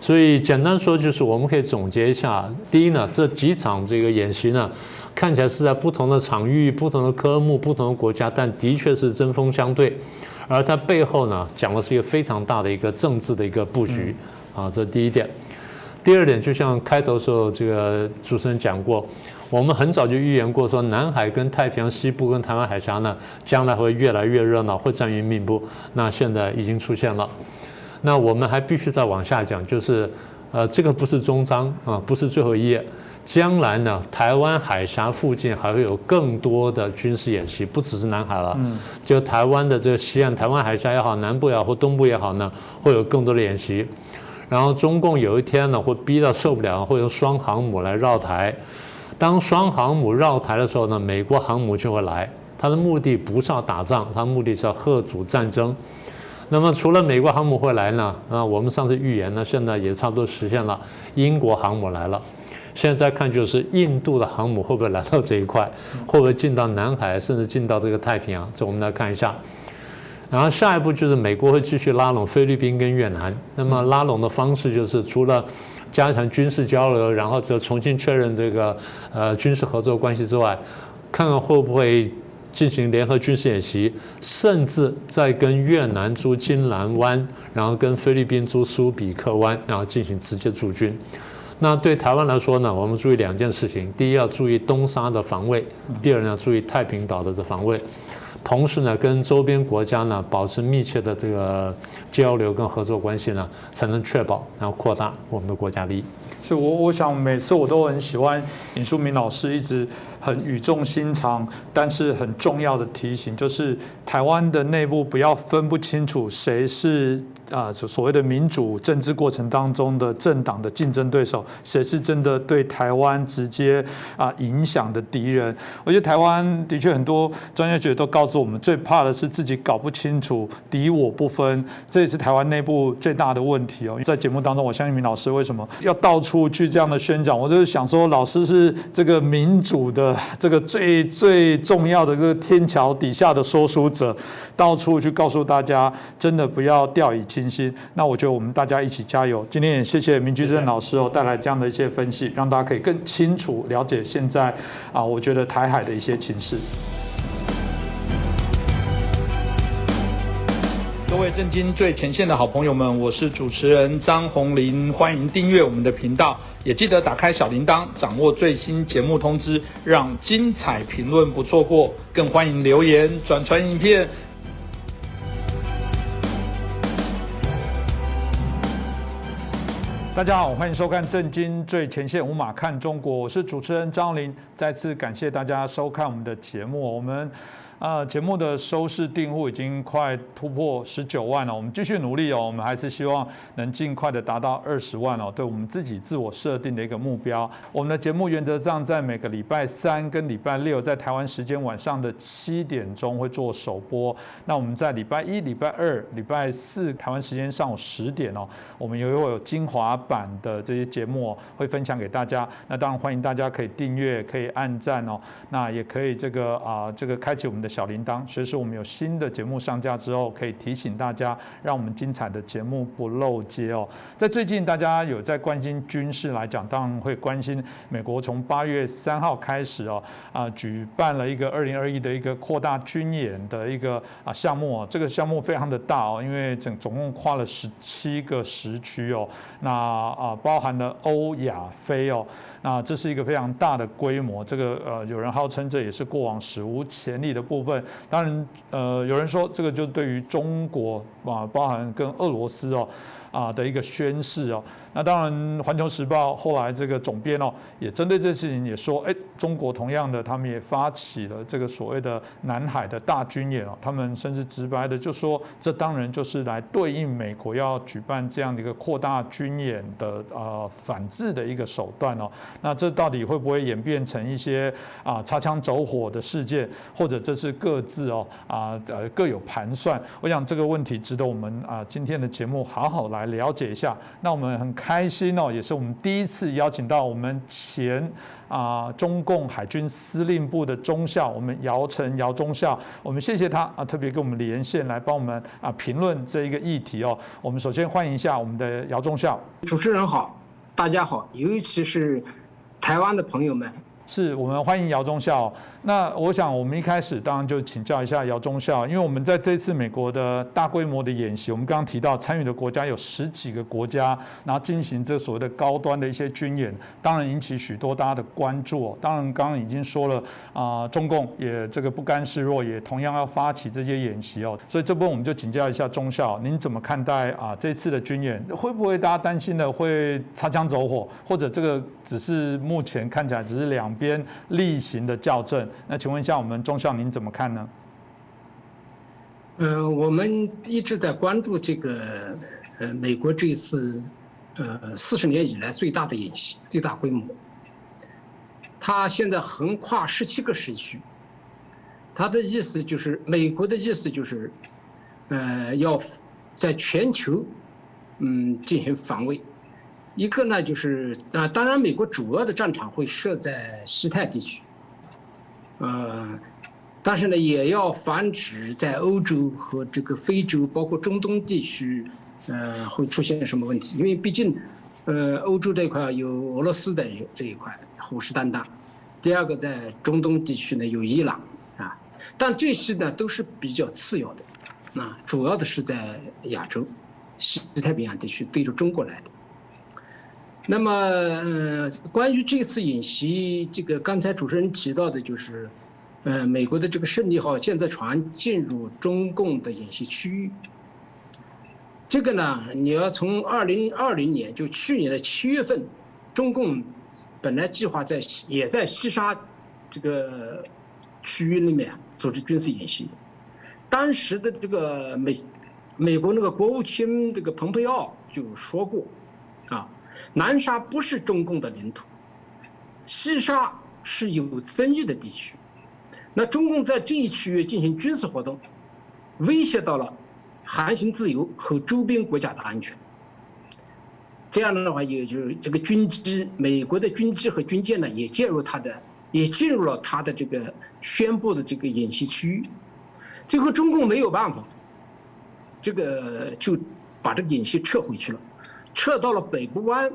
所以，简单说就是，我们可以总结一下：第一呢，这几场这个演习呢，看起来是在不同的场域、不同的科目、不同的国家，但的确是针锋相对。而它背后呢，讲的是一个非常大的一个政治的一个布局啊，这是第一点。第二点，就像开头时候这个主持人讲过，我们很早就预言过，说南海跟太平洋西部跟台湾海峡呢，将来会越来越热闹，会战云密布。那现在已经出现了。那我们还必须再往下讲，就是呃，这个不是终章啊，不是最后一页。将来呢，台湾海峡附近还会有更多的军事演习，不只是南海了。嗯，就台湾的这个西岸，台湾海峡也好，南部也好，或东部也好呢，会有更多的演习。然后中共有一天呢，会逼到受不了，会用双航母来绕台。当双航母绕台的时候呢，美国航母就会来。它的目的不是要打仗，它目的是要贺阻战争。那么除了美国航母会来呢，啊，我们上次预言呢，现在也差不多实现了，英国航母来了。现在看就是印度的航母会不会来到这一块，会不会进到南海，甚至进到这个太平洋？这我们来看一下。然后下一步就是美国会继续拉拢菲律宾跟越南。那么拉拢的方式就是除了加强军事交流，然后就重新确认这个呃军事合作关系之外，看看会不会进行联合军事演习，甚至在跟越南租金兰湾，然后跟菲律宾租苏比克湾，然后进行直接驻军。那对台湾来说呢，我们注意两件事情：第一，要注意东沙的防卫；第二呢，注意太平岛的这防卫。同时呢，跟周边国家呢保持密切的这个交流跟合作关系呢，才能确保然后扩大我们的国家利益。所以，我我想每次我都很喜欢尹淑明老师一直很语重心长，但是很重要的提醒，就是台湾的内部不要分不清楚谁是。啊，所所谓的民主政治过程当中的政党的竞争对手，谁是真的对台湾直接啊影响的敌人？我觉得台湾的确很多专家学者都告诉我们，最怕的是自己搞不清楚敌我不分，这也是台湾内部最大的问题哦。在节目当中，我相信明老师为什么要到处去这样的宣讲？我就是想说，老师是这个民主的这个最最重要的这个天桥底下的说书者，到处去告诉大家，真的不要掉以轻。信心，那我觉得我们大家一起加油。今天也谢谢明居正老师哦，带来这样的一些分析，让大家可以更清楚了解现在啊，我觉得台海的一些情势。各位震惊最前线的好朋友们，我是主持人张宏林，欢迎订阅我们的频道，也记得打开小铃铛，掌握最新节目通知，让精彩评论不错过。更欢迎留言转传影片。大家好，欢迎收看《震惊最前线》，无马看中国，我是主持人张林，再次感谢大家收看我们的节目，我们。啊，节目的收视订户已经快突破十九万了，我们继续努力哦，我们还是希望能尽快的达到二十万哦，对我们自己自我设定的一个目标。我们的节目原则上在每个礼拜三跟礼拜六，在台湾时间晚上的七点钟会做首播。那我们在礼拜一、礼拜二、礼拜四台湾时间上午十点哦，我们也会有精华版的这些节目会分享给大家。那当然欢迎大家可以订阅，可以按赞哦，那也可以这个啊，这个开启我们的。小铃铛，随时我们有新的节目上架之后，可以提醒大家，让我们精彩的节目不漏接哦。在最近，大家有在关心军事来讲，当然会关心美国从八月三号开始哦，啊，举办了一个二零二一的一个扩大军演的一个啊项目哦。这个项目非常的大哦，因为整总共跨了十七个时区哦，那啊包含了欧亚非哦。那这是一个非常大的规模，这个呃，有人号称这也是过往史无前例的部分。当然，呃，有人说这个就对于中国啊，包含跟俄罗斯哦。啊的一个宣誓哦，那当然，《环球时报》后来这个总编哦，也针对这事情也说，哎，中国同样的，他们也发起了这个所谓的南海的大军演哦，他们甚至直白的就说，这当然就是来对应美国要举办这样的一个扩大军演的呃反制的一个手段哦。那这到底会不会演变成一些啊擦枪走火的事件，或者这是各自哦啊呃各有盘算？我想这个问题值得我们啊今天的节目好好。来了解一下，那我们很开心哦，也是我们第一次邀请到我们前啊中共海军司令部的中校，我们姚晨姚中校，我们谢谢他啊，特别跟我们连线来帮我们啊评论这一个议题哦。我们首先欢迎一下我们的姚中校，主持人好，大家好，尤其是台湾的朋友们，是我们欢迎姚中校。那我想，我们一开始当然就请教一下姚忠孝，因为我们在这次美国的大规模的演习，我们刚刚提到参与的国家有十几个国家，然后进行这所谓的高端的一些军演，当然引起许多大家的关注。当然，刚刚已经说了啊，中共也这个不甘示弱，也同样要发起这些演习哦。所以这部分我们就请教一下忠孝，您怎么看待啊这次的军演？会不会大家担心的会擦枪走火，或者这个只是目前看起来只是两边例行的校正？那请问一下，我们中校您怎么看呢？嗯，我们一直在关注这个呃美国这一次呃四十年以来最大的演习，最大规模。它现在横跨十七个时区，它的意思就是美国的意思就是，呃，要在全球嗯进行防卫。一个呢就是啊，当然美国主要的战场会设在西太地区。呃，但是呢，也要防止在欧洲和这个非洲，包括中东地区，呃，会出现什么问题？因为毕竟，呃，欧洲这一块有俄罗斯的这一块虎视眈眈，第二个在中东地区呢有伊朗啊，但这些呢都是比较次要的，啊，主要的是在亚洲、西太平洋地区对着中国来的。那么，呃，关于这次演习，这个刚才主持人提到的，就是，呃，美国的这个胜利号舰载船进入中共的演习区域。这个呢，你要从二零二零年，就去年的七月份，中共本来计划在也在西沙这个区域里面组织军事演习，当时的这个美美国那个国务卿这个蓬佩奥就说过，南沙不是中共的领土，西沙是有争议的地区。那中共在这一区域进行军事活动，威胁到了航行自由和周边国家的安全。这样的话，也就是这个军机，美国的军机和军舰呢，也介入他的，也进入了他的这个宣布的这个演习区域。最后，中共没有办法，这个就把这个演习撤回去了。撤到了北部湾、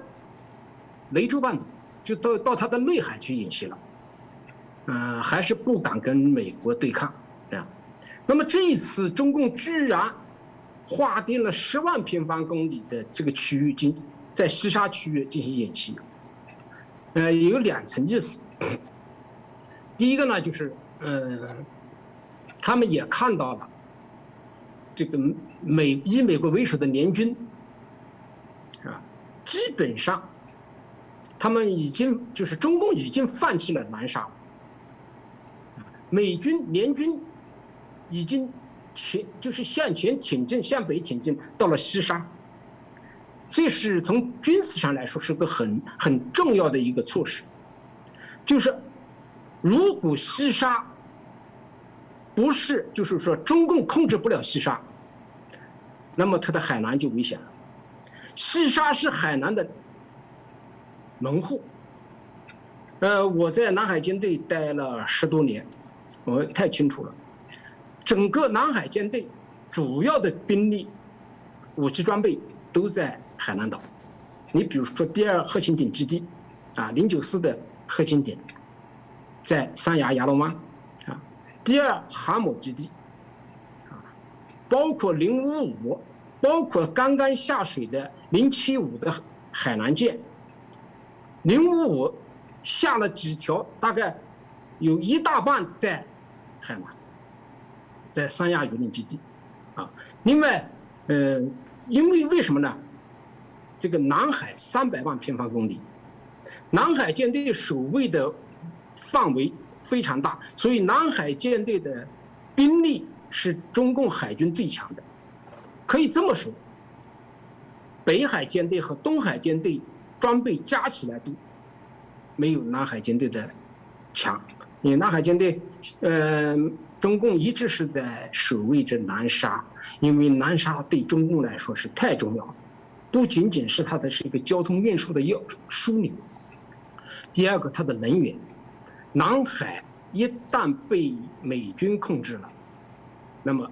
雷州半岛，就到到它的内海去演习了。嗯，还是不敢跟美国对抗，这样。那么这一次，中共居然划定了十万平方公里的这个区域进在西沙区域进行演习。呃，有两层意思。第一个呢，就是呃，他们也看到了这个美以美国为首的联军。基本上，他们已经就是中共已经放弃了南沙，美军联军已经前就是向前挺进，向北挺进到了西沙。这是从军事上来说是个很很重要的一个措施，就是如果西沙不是就是说中共控制不了西沙，那么它的海南就危险了。西沙是海南的门户。呃，我在南海舰队待了十多年，我太清楚了。整个南海舰队主要的兵力、武器装备都在海南岛。你比如说，第二核潜艇基地，啊，零九四的核潜艇在三亚亚龙湾，啊，第二航母基地，啊，包括零五五。包括刚刚下水的零七五的海南舰，零五五下了几条，大概有一大半在海南，在三亚榆林基地，啊，另外，呃，因为为什么呢？这个南海三百万平方公里，南海舰队守卫的范围非常大，所以南海舰队的兵力是中共海军最强的。可以这么说，北海舰队和东海舰队装备加起来都没有南海舰队的强。因为南海舰队，呃，中共一直是在守卫着南沙，因为南沙对中共来说是太重要了，不仅仅是它的是一个交通运输的要枢纽。第二个，它的能源，南海一旦被美军控制了，那么。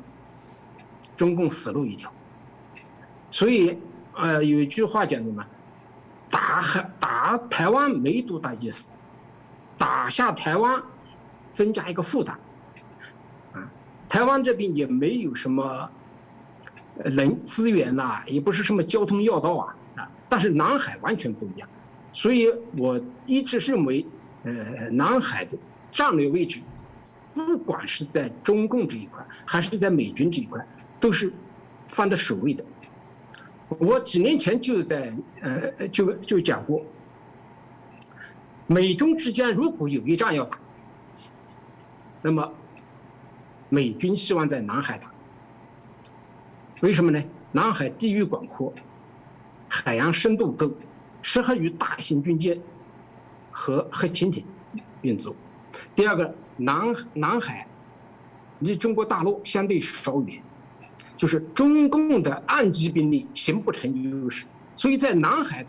中共死路一条，所以，呃，有一句话讲的嘛，打海打台湾没多大意思，打下台湾，增加一个负担，啊，台湾这边也没有什么人资源呐，也不是什么交通要道啊，啊，但是南海完全不一样，所以我一直认为，呃，南海的战略位置，不管是在中共这一块，还是在美军这一块。都是放在首位的。我几年前就在呃就就讲过，美中之间如果有一仗要打，那么美军希望在南海打。为什么呢？南海地域广阔，海洋深度够，适合于大型军舰和核潜艇运作。第二个，南南海离中国大陆相对稍远。就是中共的岸基兵力形不成优势，所以在南海，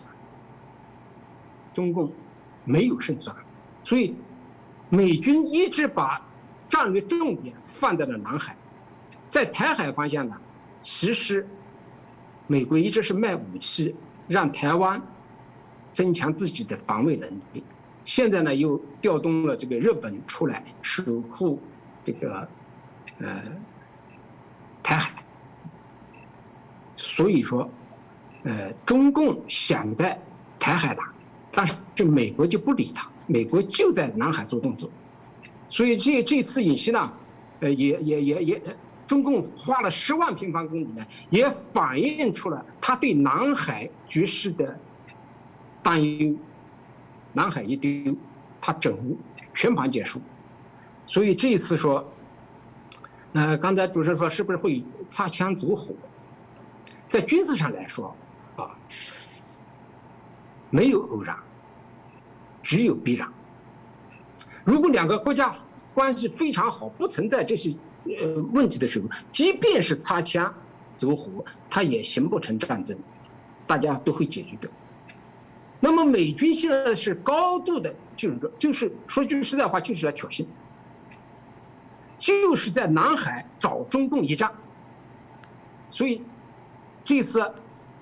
中共没有胜算，所以美军一直把战略重点放在了南海，在台海方向呢，其实美国一直是卖武器让台湾增强自己的防卫能力，现在呢又调动了这个日本出来守护这个呃台海，所以说，呃，中共想在台海打，但是这美国就不理他，美国就在南海做动作。所以这这次演习呢，呃，也也也也，中共花了十万平方公里呢，也反映出了他对南海局势的担忧。南海一丢，他整全盘结束。所以这一次说，呃，刚才主持人说是不是会擦枪走火？在军事上来说，啊，没有偶然，只有必然。如果两个国家关系非常好，不存在这些呃问题的时候，即便是擦枪走火，它也形不成战争，大家都会解决掉。那么美军现在是高度的，就是说，就是说句实在话，就是来挑衅，就是在南海找中共一战。所以这次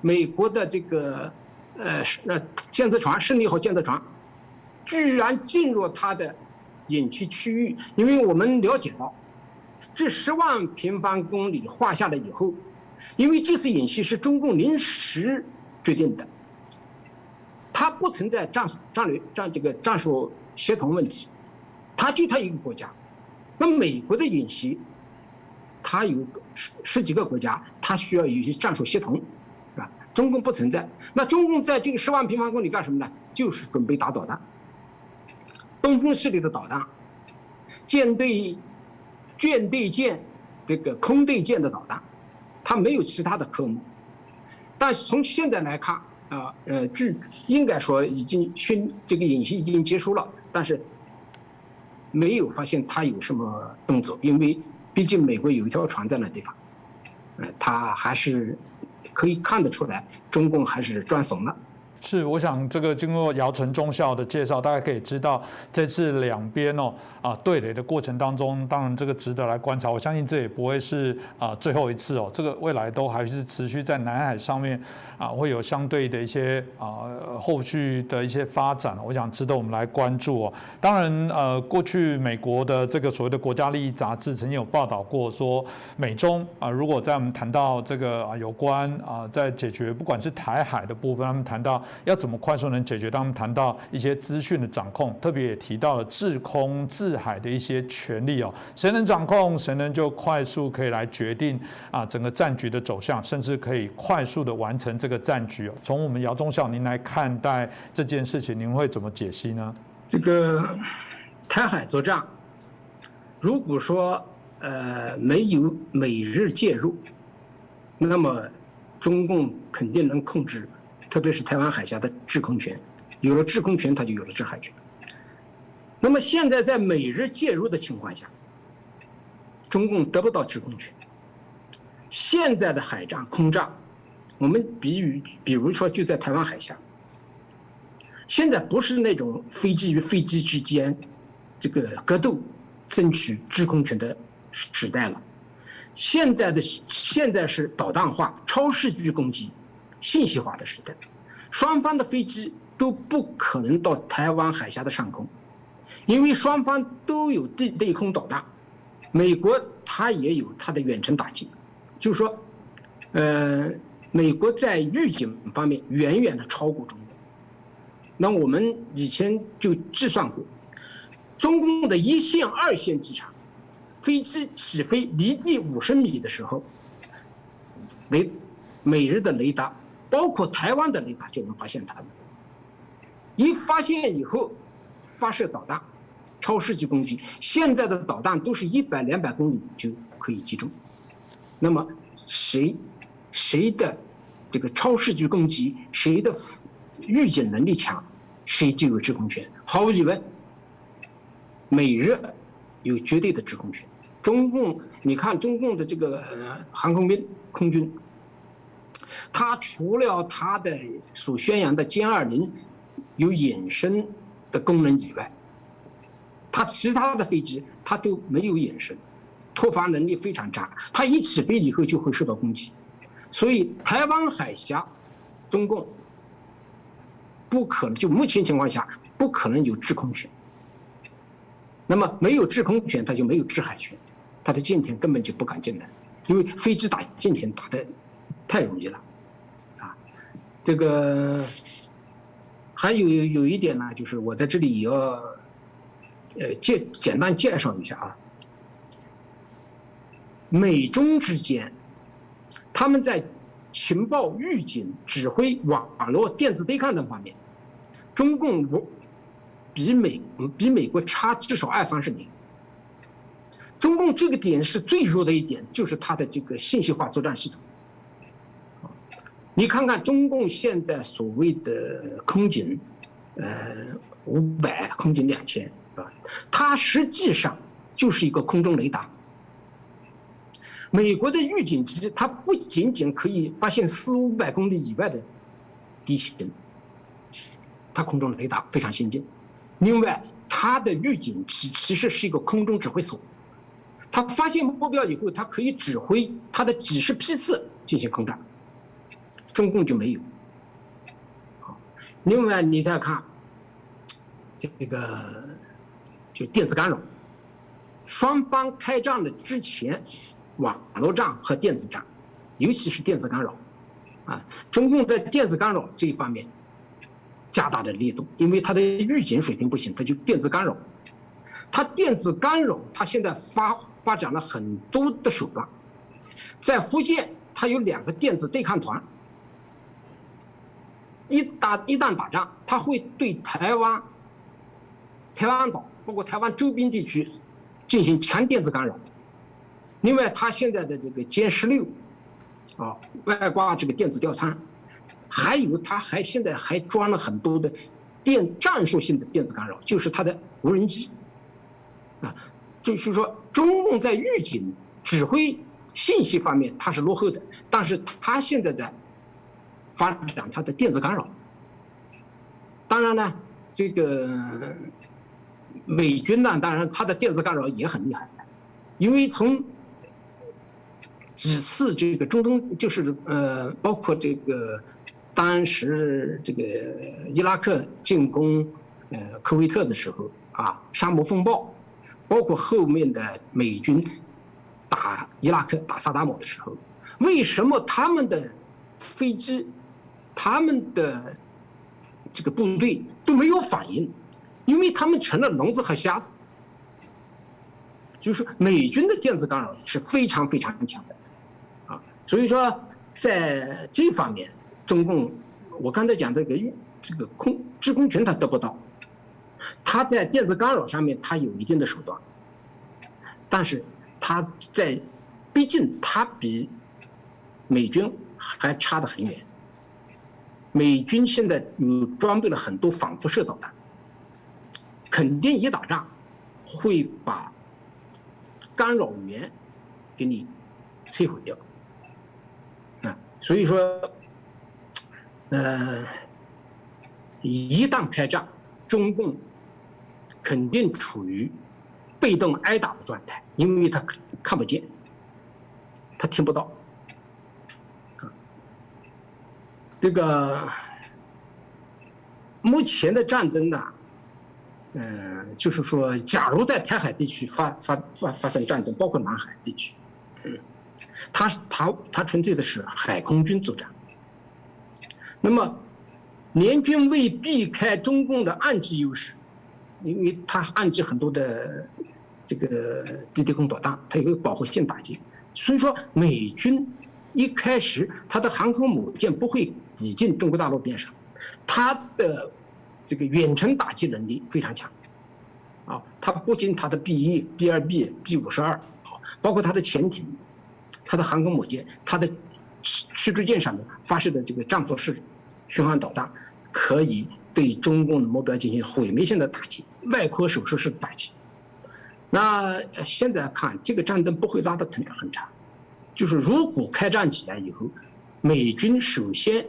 美国的这个呃呃舰载船胜利号舰载船，居然进入它的。演区区域，因为我们了解到，这十万平方公里划下来以后，因为这次演习是中共临时决定的，它不存在战术战略战这个战术协同问题，它就它一个国家，那美国的演习，它有十十几个国家，它需要有一些战术协同，是吧？中共不存在，那中共在这个十万平方公里干什么呢？就是准备打导弹。东风系列的导弹，舰队、舰队舰、这个空对舰的导弹，它没有其他的科目。但是从现在来看，啊，呃，据应该说已经训这个演习已经结束了，但是没有发现它有什么动作，因为毕竟美国有一条船在那地方，呃，他还是可以看得出来，中共还是赚怂了。是，我想这个经过姚晨中校的介绍，大家可以知道这次两边哦啊对垒的过程当中，当然这个值得来观察。我相信这也不会是啊最后一次哦，这个未来都还是持续在南海上面啊会有相对的一些啊后续的一些发展，我想值得我们来关注哦。当然呃，过去美国的这个所谓的国家利益杂志曾经有报道过说，美中啊如果在我们谈到这个啊有关啊在解决不管是台海的部分，他们谈到。要怎么快速能解决？当们谈到一些资讯的掌控，特别也提到了制空、制海的一些权利哦。谁能掌控，谁能就快速可以来决定啊整个战局的走向，甚至可以快速的完成这个战局。从我们姚忠孝您来看待这件事情，您会怎么解析呢？这个台海作战，如果说呃没有美日介入，那么中共肯定能控制。特别是台湾海峡的制空权，有了制空权，它就有了制海权。那么现在在美日介入的情况下，中共得不到制空权。现在的海战、空战，我们比喻，比如说就在台湾海峡，现在不是那种飞机与飞机之间这个格斗、争取制空权的时代了。现在的现在是导弹化、超视距攻击。信息化的时代，双方的飞机都不可能到台湾海峡的上空，因为双方都有地对空导弹，美国它也有它的远程打击，就是说，呃，美国在预警方面远远的超过中国。那我们以前就计算过，中共的一线、二线机场，飞机起飞离地五十米的时候，雷每日的雷达。包括台湾的雷达就能发现它们，一发现以后发射导弹，超视距攻击。现在的导弹都是一百两百公里就可以击中，那么谁谁的这个超视距攻击，谁的预警能力强，谁就有制空权。毫无疑问，美日有绝对的制空权。中共，你看中共的这个航空兵、空军。它除了它的所宣扬的歼二零有隐身的功能以外，他其他的飞机他都没有隐身，突发能力非常差，他一起飞以后就会受到攻击，所以台湾海峡，中共不可能就目前情况下不可能有制空权。那么没有制空权，他就没有制海权，他的舰艇根本就不敢进来，因为飞机打舰艇打的太容易了，这个还有有一点呢，就是我在这里也要呃介简单介绍一下啊，美中之间他们在情报、预警、指挥、网络、电子对抗等方面，中共我。比美比美国差至少二三十年。中共这个点是最弱的一点，就是它的这个信息化作战系统。你看看中共现在所谓的空警，呃，五百空警两千，是吧？它实际上就是一个空中雷达。美国的预警机，它不仅仅可以发现四五百公里以外的敌情，它空中雷达非常先进。另外，它的预警其其实是一个空中指挥所，它发现目标以后，它可以指挥它的几十批次进行空战。中共就没有。另外你再看这个就电子干扰，双方开战的之前，网络战和电子战，尤其是电子干扰，啊，中共在电子干扰这一方面。加大的力度，因为它的预警水平不行，它就电子干扰。它电子干扰，它现在发发展了很多的手段。在福建，它有两个电子对抗团，一打一旦打仗，它会对台湾、台湾岛，包括台湾周边地区进行强电子干扰。另外，它现在的这个歼十六，啊，外挂这个电子吊舱。还有，他还现在还装了很多的电战术性的电子干扰，就是他的无人机，啊，就是说中共在预警、指挥、信息方面它是落后的，但是他现在在发展它的电子干扰。当然呢，这个美军呢，当然它的电子干扰也很厉害，因为从几次这个中东，就是呃，包括这个。当时这个伊拉克进攻呃科威特的时候啊，沙漠风暴，包括后面的美军打伊拉克打萨达姆的时候，为什么他们的飞机、他们的这个部队都没有反应？因为他们成了聋子和瞎子。就是美军的电子干扰是非常非常强的，啊，所以说在这方面。中共，我刚才讲这个这个空制空权他得不到，他在电子干扰上面他有一定的手段，但是他在，毕竟他比美军还差得很远。美军现在有装备了很多反辐射导弹，肯定一打仗会把干扰源给你摧毁掉，啊，所以说。呃，一旦开战，中共肯定处于被动挨打的状态，因为他看不见，他听不到。这个目前的战争呢，嗯，就是说，假如在台海地区发发发发生战争，包括南海地区，嗯，他他他纯粹的是海空军作战。那么，联军为避开中共的暗基优势，因为它暗基很多的这个地对空导弹，它有个保护性打击，所以说美军一开始它的航空母舰不会抵近中国大陆边上，它的这个远程打击能力非常强，啊，它不仅它的 B 一、B 二 B、B 五十二，好，包括它的潜艇、它的航空母舰、它的驱驱逐舰上面发射的这个战术式。巡航导弹可以对中共的目标进行毁灭性的打击，外科手术式的打击。那现在看，这个战争不会拉得很很长，就是如果开战起来以后，美军首先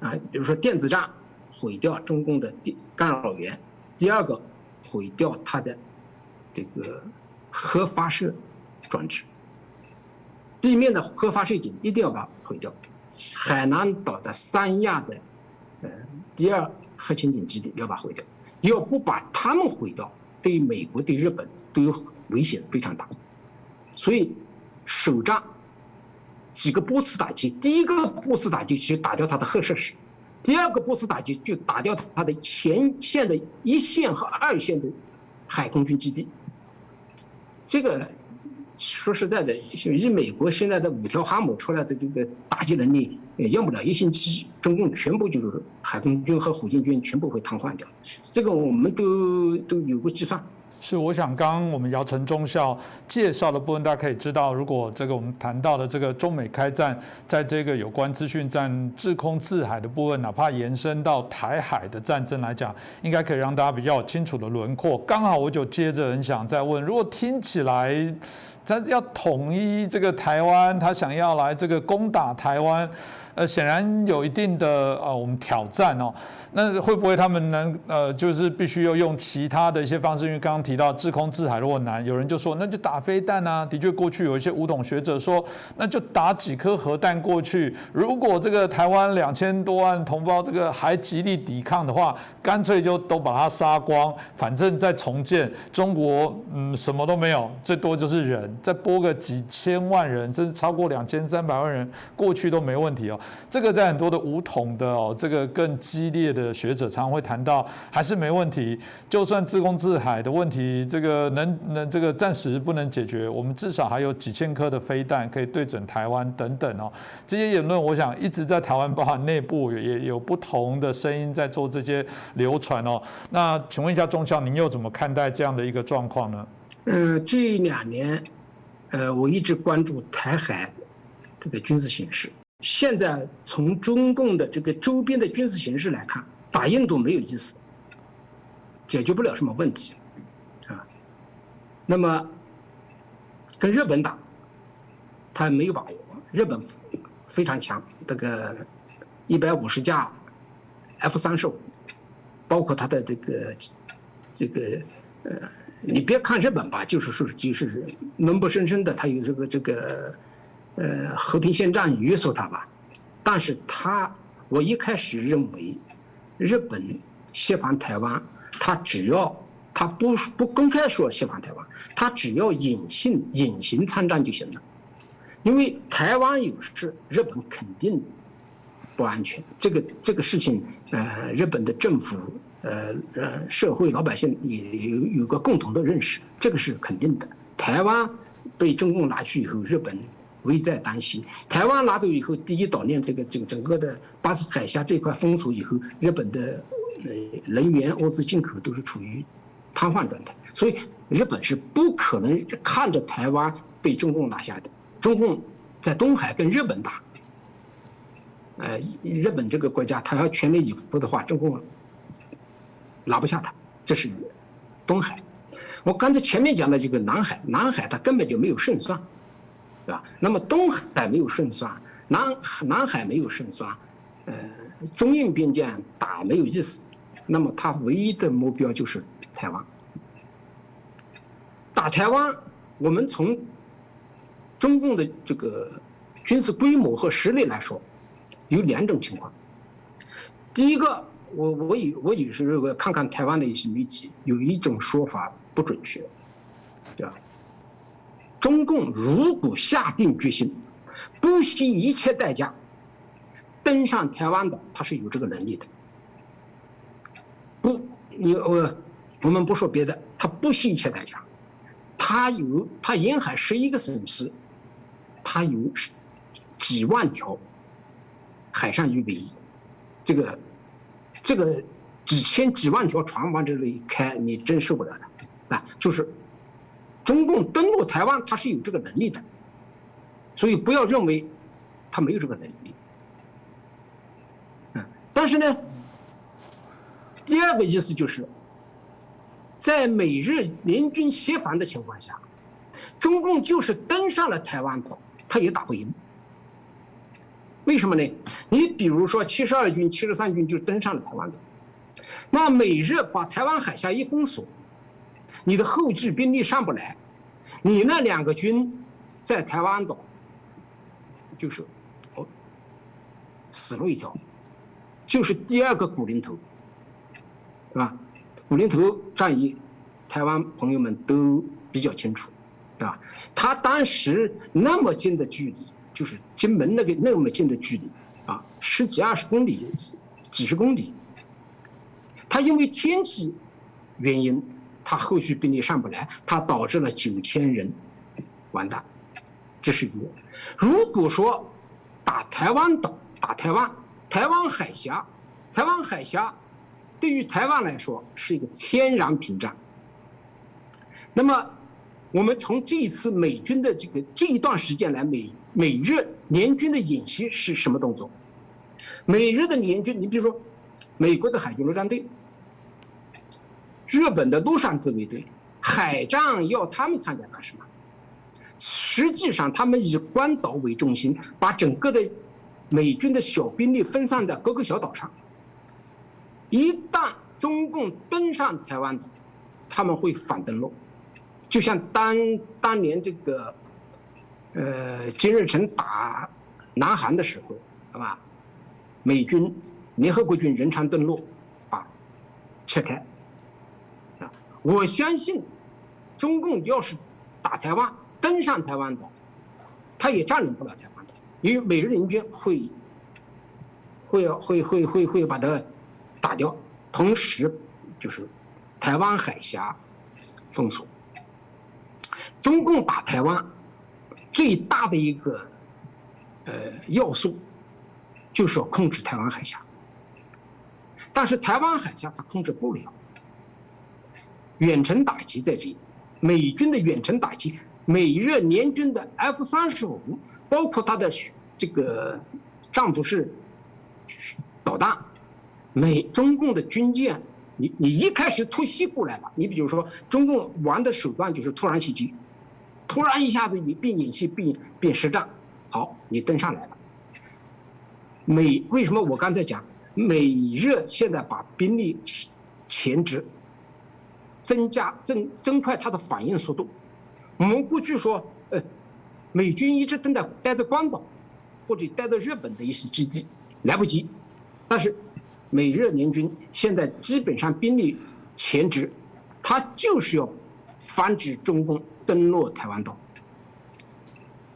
啊，比如说电子战毁掉中共的电干扰源，第二个毁掉它的这个核发射装置，地面的核发射井一定要把它毁掉，海南岛的三亚的呃第二核潜艇基地要把毁掉，要不把它们毁掉，对美国对日本都有危险非常大，所以首战几个波次打击，第一个波次打击去打掉它的核设施。第二个波次打击就打掉它的前线的一线和二线的海空军基地。这个说实在的，以美国现在的五条航母出来的这个打击能力，也用不了一星期，中共全部就是海空军和火箭军全部会瘫痪掉。这个我们都都有过计算。是，我想刚刚我们姚晨中校介绍的部分，大家可以知道，如果这个我们谈到的这个中美开战，在这个有关资讯战、制空制海的部分，哪怕延伸到台海的战争来讲，应该可以让大家比较清楚的轮廓。刚好我就接着很想再问，如果听起来他要统一这个台湾，他想要来这个攻打台湾，呃，显然有一定的呃我们挑战哦。那会不会他们能呃，就是必须要用其他的一些方式？因为刚刚提到制空制海如果难，有人就说那就打飞弹啊。的确，过去有一些武统学者说，那就打几颗核弹过去。如果这个台湾两千多万同胞这个还极力抵抗的话，干脆就都把它杀光，反正再重建中国，嗯，什么都没有，最多就是人，再拨个几千万人，甚至超过两千三百万人过去都没问题哦。这个在很多的武统的哦，这个更激烈的。的学者常会谈到，还是没问题。就算自攻自海的问题，这个能能这个暂时不能解决，我们至少还有几千颗的飞弹可以对准台湾等等哦。这些言论，我想一直在台湾包含内部也有不同的声音在做这些流传哦。那请问一下中校，您又怎么看待这样的一个状况呢？呃，这两年，呃，我一直关注台海这个军事形势。现在从中共的这个周边的军事形势来看。打印度没有意思，解决不了什么问题，啊，那么跟日本打，他没有把握。日本非常强，这个一百五十架 F 三十五，包括他的这个这个呃，你别看日本吧，就是说就是能不生生的，他有这个这个呃和平宪章约束他吧，但是他我一开始认为。日本协防台湾，他只要他不不公开说协防台湾，他只要隐性隐形参战就行了，因为台湾有事，日本肯定不安全。这个这个事情，呃，日本的政府，呃呃，社会老百姓也有有个共同的认识，这个是肯定的。台湾被中共拿去以后，日本。危在旦夕。台湾拿走以后，第一岛链这个整整个的巴士海峡这块封锁以后，日本的呃能源物资进口都是处于瘫痪状态，所以日本是不可能看着台湾被中共拿下的。中共在东海跟日本打，呃，日本这个国家他要全力以赴的话，中共拿不下他。这是东海。我刚才前面讲的这个南海，南海它根本就没有胜算。对吧？那么东海没有胜算，南南海没有胜算，呃，中印边界打没有意思，那么他唯一的目标就是台湾。打台湾，我们从中共的这个军事规模和实力来说，有两种情况。第一个，我我有我有时候看看台湾的一些媒体，有一种说法不准确，对吧？中共如果下定决心，不惜一切代价登上台湾的，他是有这个能力的。不，你我我们不说别的，他不惜一切代价，他有他沿海十一个省市，他有几万条海上预备役，这个这个几千几万条船往这里开，你真受不了的啊！就是。中共登陆台湾，他是有这个能力的，所以不要认为他没有这个能力。嗯，但是呢，第二个意思就是，在美日联军协防的情况下，中共就是登上了台湾岛，他也打不赢。为什么呢？你比如说七十二军、七十三军就登上了台湾岛，那美日把台湾海峡一封锁。你的后继兵力上不来，你那两个军在台湾岛就是哦死路一条，就是第二个古林头，对吧？古林头战役，台湾朋友们都比较清楚，对吧？他当时那么近的距离，就是金门那个那么近的距离啊，十几二十公里，几十公里，他因为天气原因。他后续兵力上不来，他导致了九千人完蛋，这是一个。如果说打台湾岛、打台湾、台湾海峡、台湾海峡，对于台湾来说是一个天然屏障。那么，我们从这一次美军的这个这一段时间来，美美日联军的演习是什么动作？美日的联军，你比如说，美国的海军陆战队。日本的陆上自卫队，海战要他们参加干什么？实际上，他们以关岛为中心，把整个的美军的小兵力分散在各个小岛上。一旦中共登上台湾岛，他们会反登陆，就像当当年这个，呃，金日成打南韩的时候，好吧？美军联合国军仁川登陆，把切开。我相信，中共要是打台湾，登上台湾岛，他也占领不了台湾岛，因为美日联军会会会会会会把它打掉，同时就是台湾海峡封锁。中共打台湾最大的一个呃要素，就是要控制台湾海峡，但是台湾海峡他控制不了。远程打击在这里，美军的远程打击，美日联军的 F 三十五，包括它的这个丈夫式导弹，美中共的军舰，你你一开始突袭过来了，你比如说中共玩的手段就是突然袭击，突然一下子你变演习变变实战，好，你登上来了。美为什么我刚才讲美日现在把兵力前置？增加增增快它的反应速度。我们过去说，呃，美军一直等待待在关岛，或者待在日本的一些基地，来不及。但是，美日联军现在基本上兵力前置，他就是要防止中共登陆台湾岛。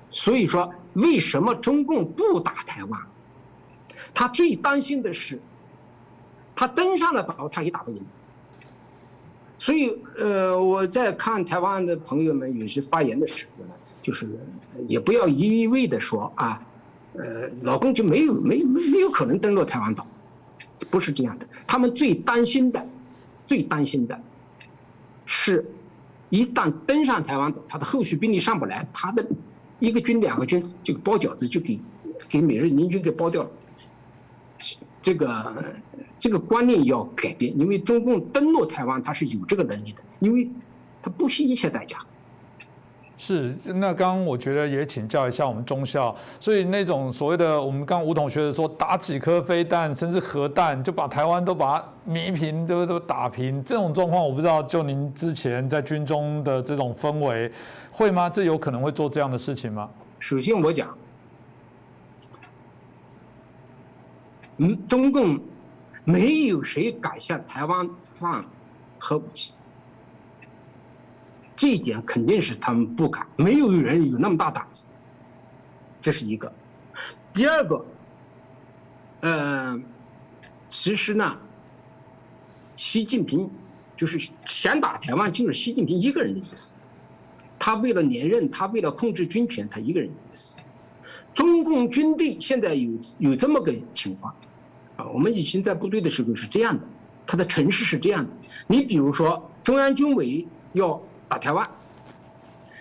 所以说，为什么中共不打台湾？他最担心的是，他登上了岛，他也打不赢。所以，呃，我在看台湾的朋友们有些发言的时候呢，就是也不要一味的说啊，呃，老公就没有没没没有可能登陆台湾岛，不是这样的。他们最担心的，最担心的，是，一旦登上台湾岛，他的后续兵力上不来，他的一个军两个军就包饺子就给给美日联军给包掉了，这个。这个观念要改变，因为中共登陆台湾，它是有这个能力的，因为它不惜一切代价。是，那刚刚我觉得也请教一下我们中校，所以那种所谓的我们刚吴同学说打几颗飞弹，甚至核弹就把台湾都把它迷平，都都打平，这种状况我不知道，就您之前在军中的这种氛围，会吗？这有可能会做这样的事情吗？首先我讲，嗯，中共。没有谁敢向台湾放核武器，这一点肯定是他们不敢，没有人有那么大胆子。这是一个。第二个，呃，其实呢，习近平就是想打台湾，就是习近平一个人的意思。他为了连任，他为了控制军权，他一个人的意思。中共军队现在有有这么个情况。我们以前在部队的时候是这样的，它的城市是这样的。你比如说，中央军委要打台湾，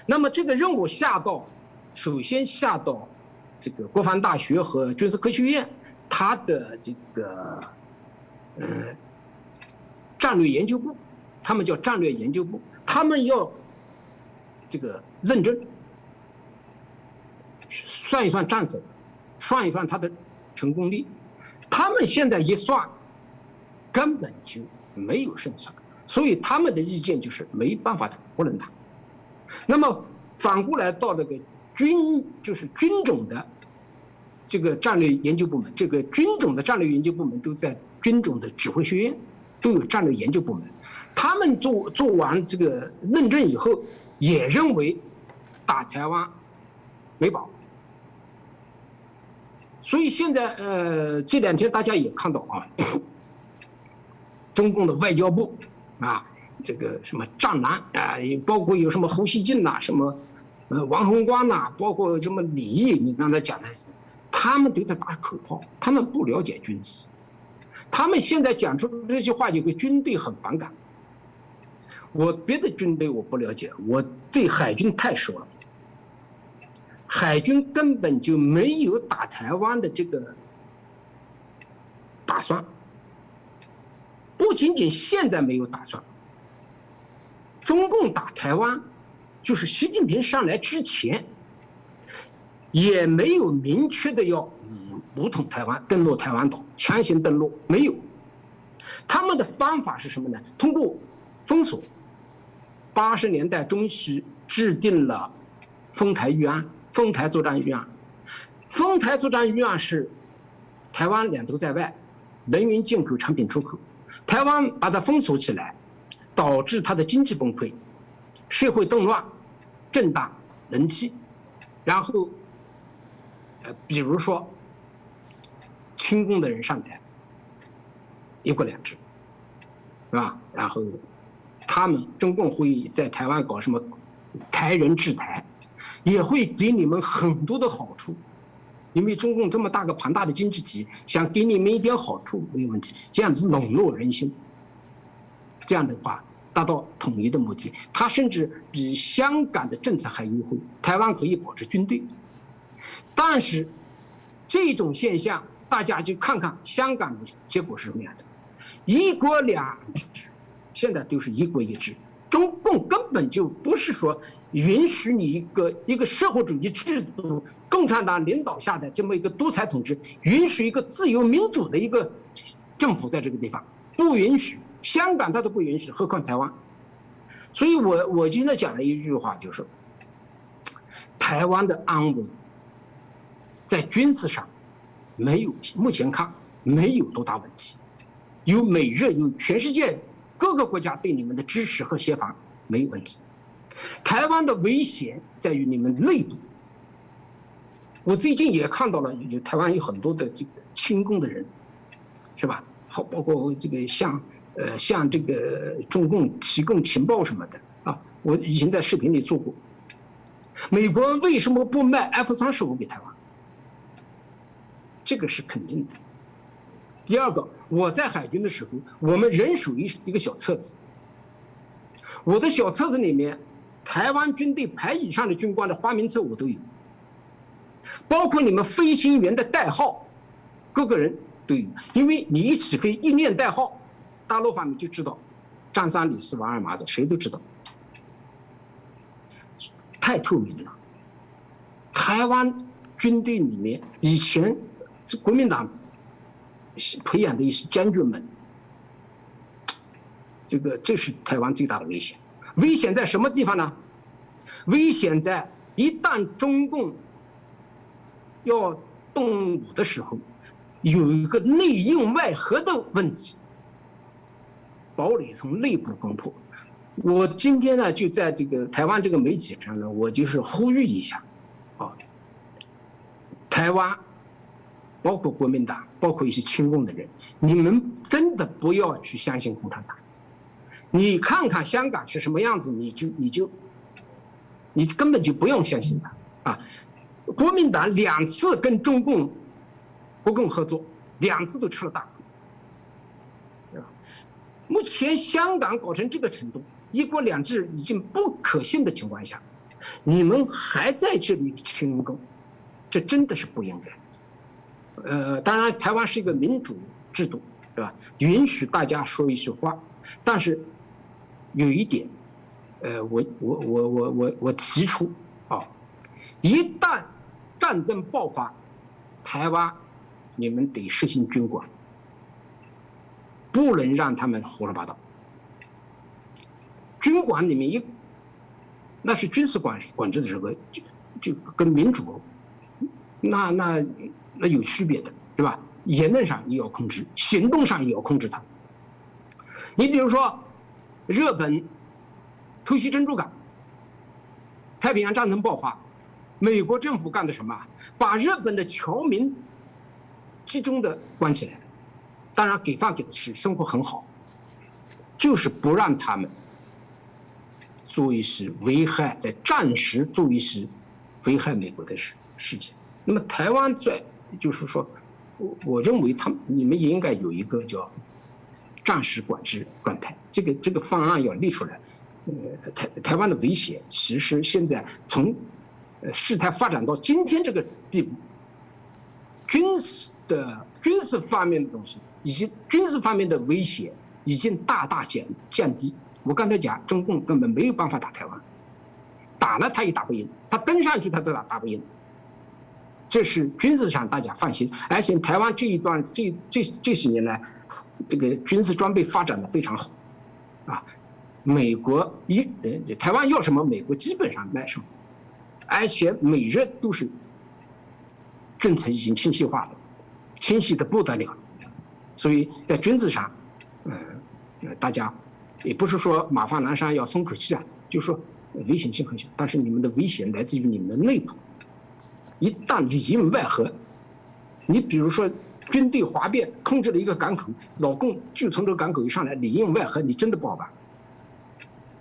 那么这个任务下到，首先下到这个国防大学和军事科学院，它的这个呃战略研究部，他们叫战略研究部，他们要这个认真算一算战损，算一算它的成功率。他们现在一算，根本就没有胜算，所以他们的意见就是没办法谈，不能谈。那么反过来到那个军，就是军种的这个战略研究部门，这个军种的战略研究部门都在军种的指挥学院，都有战略研究部门，他们做做完这个论证以后，也认为打台湾没保。所以现在呃这两天大家也看到啊，中共的外交部啊。这个什么战狼啊，包括有什么侯锡进呐，什么呃王宏光呐，包括什么李毅，你刚才讲的，他们都在打口号，他们不了解军事，他们现在讲出这句话就对军队很反感。我别的军队我不了解，我对海军太熟了，海军根本就没有打台湾的这个打算，不仅仅现在没有打算。中共打台湾，就是习近平上来之前，也没有明确的要武统台湾、登陆台湾岛、强行登陆，没有。他们的方法是什么呢？通过封锁。八十年代中期制定了丰台预案、丰台作战预案。丰台作战预案是台湾两头在外，能源进口、产品出口，台湾把它封锁起来。导致它的经济崩溃，社会动乱，震荡人气，然后，呃，比如说，亲共的人上台，一国两制，是吧？然后，他们中共会议在台湾搞什么台人治台，也会给你们很多的好处，因为中共这么大个庞大的经济体，想给你们一点好处没有问题，这样子笼络人心，这样的话。达到统一的目的，他甚至比香港的政策还优惠。台湾可以保持军队，但是这种现象，大家就看看香港的结果是什么样的。一国两制，现在都是一国一制，中共根本就不是说允许你一个一个社会主义制度、共产党领导下的这么一个独裁统治，允许一个自由民主的一个政府在这个地方，不允许。香港他都不允许，何况台湾？所以我我今天讲了一句话，就是台湾的安危在军事上没有目前看没有多大问题，有美日有全世界各个国家对你们的支持和协防没有问题。台湾的危险在于你们内部。我最近也看到了，有台湾有很多的这个亲共的人，是吧？好，包括这个像。呃，向这个中共提供情报什么的啊，我已经在视频里做过。美国为什么不卖 F 三十五给台湾？这个是肯定的。第二个，我在海军的时候，我们人手一一个小册子，我的小册子里面，台湾军队排以上的军官的花名册我都有，包括你们飞行员的代号，各个人都有，因为你一起飞一念代号。大陆方面就知道，张三李四王二麻子，谁都知道，太透明了。台湾军队里面以前这国民党培养的一些将军们，这个这是台湾最大的危险。危险在什么地方呢？危险在一旦中共要动武的时候，有一个内应外合的问题。堡垒从内部攻破。我今天呢，就在这个台湾这个媒体上呢，我就是呼吁一下，啊，台湾，包括国民党，包括一些亲共的人，你们真的不要去相信共产党。你看看香港是什么样子，你就你就，你根本就不用相信他啊！国民党两次跟中共国共合作，两次都吃了大亏。目前香港搞成这个程度，一国两制已经不可信的情况下，你们还在这里清共，这真的是不应该。呃，当然台湾是一个民主制度，对吧？允许大家说一些话，但是有一点，呃，我我我我我我提出啊，一旦战争爆发，台湾你们得实行军管。不能让他们胡说八道，军管里面一，那是军事管管制的时候，就就跟民主，那那那有区别的，对吧？言论上也要控制，行动上也要控制它。你比如说，日本偷袭珍珠港，太平洋战争爆发，美国政府干的什么？把日本的侨民集中的关起来，当然给饭给的吃，生活很好，就是不让他们做一些危害，在战时做一些危害美国的事事情。那么台湾在就是说，我我认为他们你们也应该有一个叫战时管制状态，这个这个方案要立出来。呃，台台湾的威胁，其实现在从呃事态发展到今天这个地步，军事的军事方面的东西，以及军事方面的威胁已经大大减降低。我刚才讲，中共根本没有办法打台湾，打了他也打不赢，他登上去他都打打不赢。这是军事上大家放心，而且台湾这一段这这这些年来，这个军事装备发展的非常好，啊。美国一，台湾要什么，美国基本上卖什么，而且美日都是政策已经清晰化了，清晰的不得了，所以在军事上，呃，大家也不是说马放南山要松口气啊，就说危险性很小，但是你们的危险来自于你们的内部，一旦里应外合，你比如说军队哗变，控制了一个港口，老共就从这个港口一上来，里应外合，你真的不好办。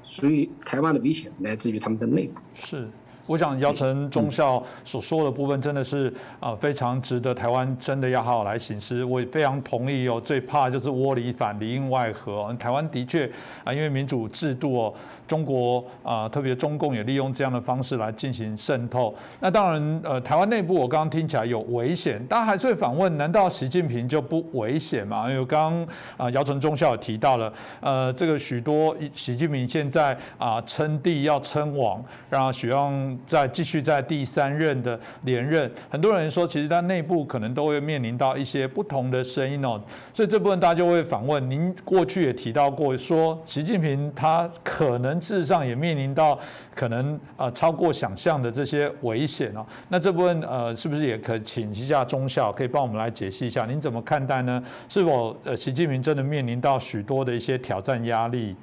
所以，台湾的危险来自于他们的内部。是。我想姚晨中校所说的部分真的是啊非常值得台湾真的要好好来行思。我也非常同意哦，最怕就是窝里反里应外合。台湾的确啊，因为民主制度哦，中国啊特别中共也利用这样的方式来进行渗透。那当然呃，台湾内部我刚刚听起来有危险，大家还是会反问：难道习近平就不危险吗？因为刚刚啊姚晨中校也提到了，呃，这个许多习近平现在啊称帝要称王，让许望。在继续在第三任的连任，很多人说，其实他内部可能都会面临到一些不同的声音哦。所以这部分大家就会反问：您过去也提到过，说习近平他可能事实上也面临到可能呃超过想象的这些危险哦。那这部分呃是不是也可请一下中校可以帮我们来解析一下？您怎么看待呢？是否呃习近平真的面临到许多的一些挑战压力？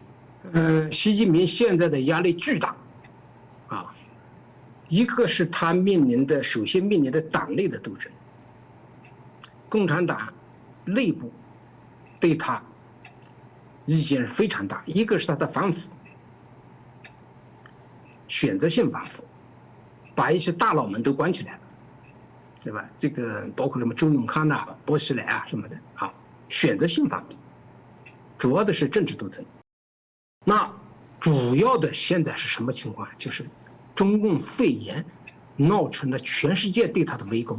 呃，习近平现在的压力巨大。一个是他面临的，首先面临的党内的斗争，共产党内部对他意见非常大。一个是他的反腐，选择性反腐，把一些大佬们都关起来了，对吧？这个包括什么周永康呐、薄熙来啊什么的啊，选择性反腐，主要的是政治斗争。那主要的现在是什么情况？就是。中共肺炎闹成了全世界对他的围攻，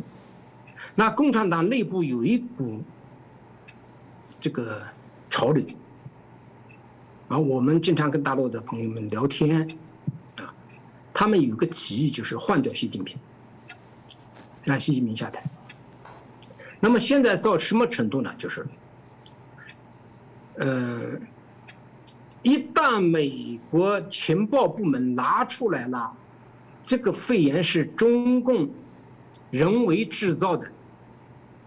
那共产党内部有一股这个潮流，啊，我们经常跟大陆的朋友们聊天，啊，他们有个提议就是换掉习近平，让习近平下台。那么现在到什么程度呢？就是，呃，一旦美国情报部门拿出来了。这个肺炎是中共人为制造的，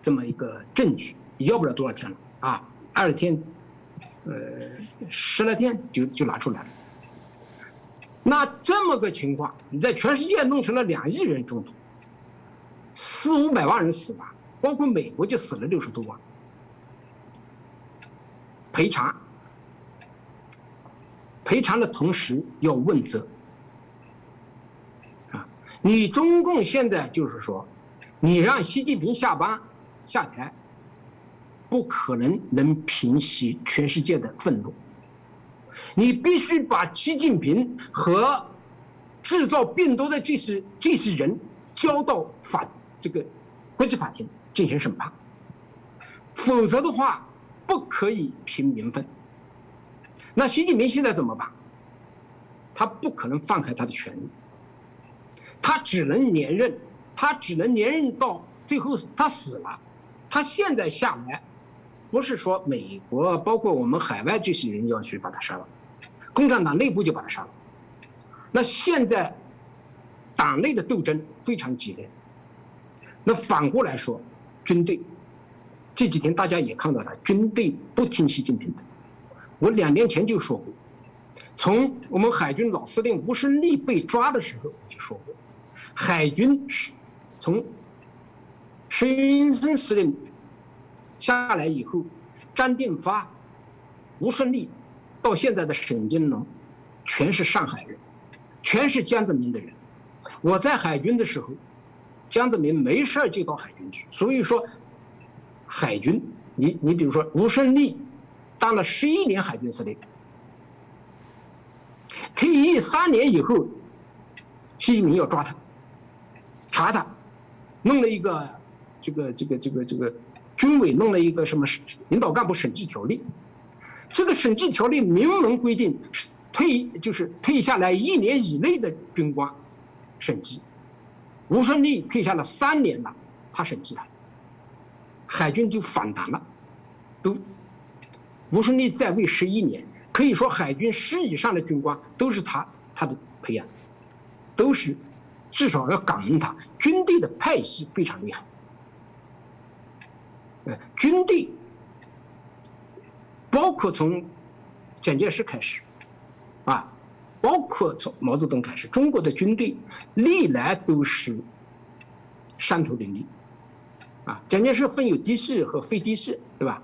这么一个证据，要不了多少天了啊，二天，呃，十来天就就拿出来了。那这么个情况，你在全世界弄成了两亿人中毒，四五百万人死亡，包括美国就死了六十多万，赔偿，赔偿的同时要问责。你中共现在就是说，你让习近平下班下台，不可能能平息全世界的愤怒。你必须把习近平和制造病毒的这些这些人交到法这个国际法庭进行审判，否则的话不可以平民愤。那习近平现在怎么办？他不可能放开他的权利。他只能连任，他只能连任到最后他死了。他现在下来，不是说美国包括我们海外这些人要去把他杀了，共产党内部就把他杀了。那现在党内的斗争非常激烈。那反过来说，军队这几天大家也看到了，军队不听习近平的。我两年前就说过，从我们海军老司令吴胜利被抓的时候我就说过，海军是从沈云森司令下来以后，张定发、吴胜利，到现在的沈金龙，全是上海人，全是江泽民的人。我在海军的时候。江泽民没事就到海军去，所以说，海军，你你比如说吴胜利，当了十一年海军司令，退役三年以后，习近平要抓他，查他，弄了一个这个这个这个这个军委弄了一个什么领导干部审计条例，这个审计条例明文规定，退就是退下来一年以内的军官审计。吴胜利退下了三年了，他审计他，海军就反弹了，都吴胜利在位十一年，可以说海军师以上的军官都是他他的培养，都是至少要感恩他。军队的派系非常厉害，呃，军队包括从蒋介石开始，啊。包括从毛泽东开始，中国的军队历来都是山头林立，啊，蒋介石分有嫡系和非嫡系，对吧？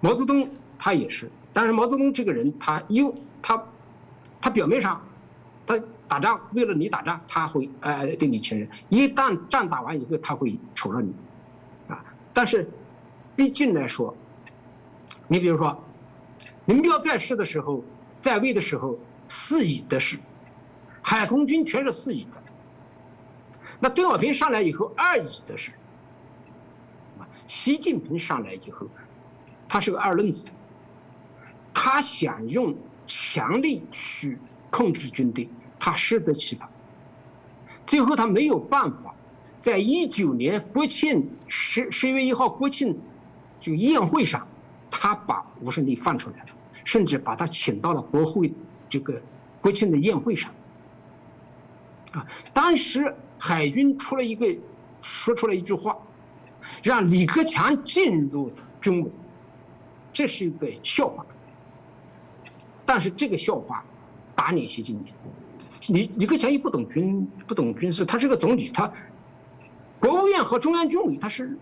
毛泽东他也是，但是毛泽东这个人，他又他他表面上他打仗为了你打仗，他会呃对你亲热，一旦仗打完以后，他会除了你，啊，但是毕竟来说，你比如说，林彪在世的时候，在位的时候。四乙的是，海空军全是四乙的。那邓小平上来以后，二乙的是。习近平上来以后，他是个二愣子，他想用强力去控制军队，他适得其反。最后他没有办法，在一九年国庆十十月一号国庆这个宴会上，他把吴胜利放出来了，甚至把他请到了国会。这个国庆的宴会上，啊，当时海军出了一个，说出了一句话，让李克强进入军委，这是一个笑话。但是这个笑话打脸习近平，你李克强又不懂军不懂军事，他是个总理，他国务院和中央军委他是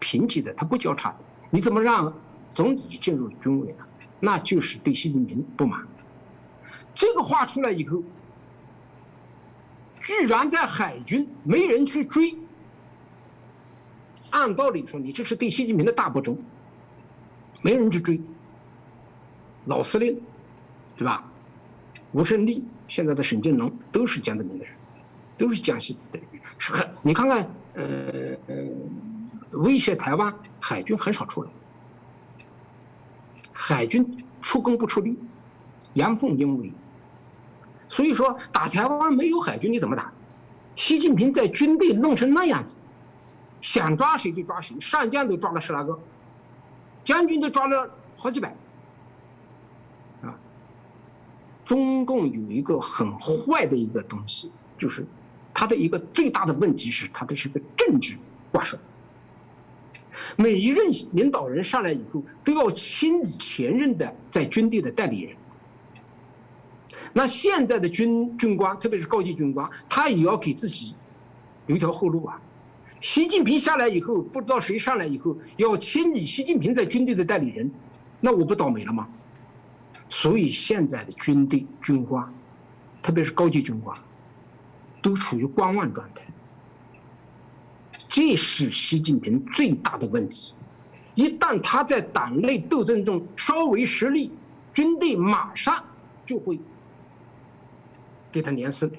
平级的，他不交叉的，你怎么让总理进入军委呢？那就是对习近平不满。这个话出来以后，居然在海军没人去追。按道理说，你这是对习近平的大不忠，没人去追。老司令，对吧？吴胜利，现在的沈金龙都是江泽民的人，都是江西的人。是很，你看看，呃呃，威胁台湾，海军很少出来。海军出工不出力，阳奉阴违。所以说打台湾没有海军你怎么打？习近平在军队弄成那样子，想抓谁就抓谁，上将都抓了十来个，将军都抓了好几百，啊！中共有一个很坏的一个东西，就是他的一个最大的问题是他的是个政治挂帅。每一任领导人上来以后都要清理前任的在军队的代理人。那现在的军军官，特别是高级军官，他也要给自己留条后路啊。习近平下来以后，不知道谁上来以后要清理习近平在军队的代理人，那我不倒霉了吗？所以现在的军队军官，特别是高级军官，都处于观望状态。这是习近平最大的问题。一旦他在党内斗争中稍微失利，军队马上就会。给他脸色，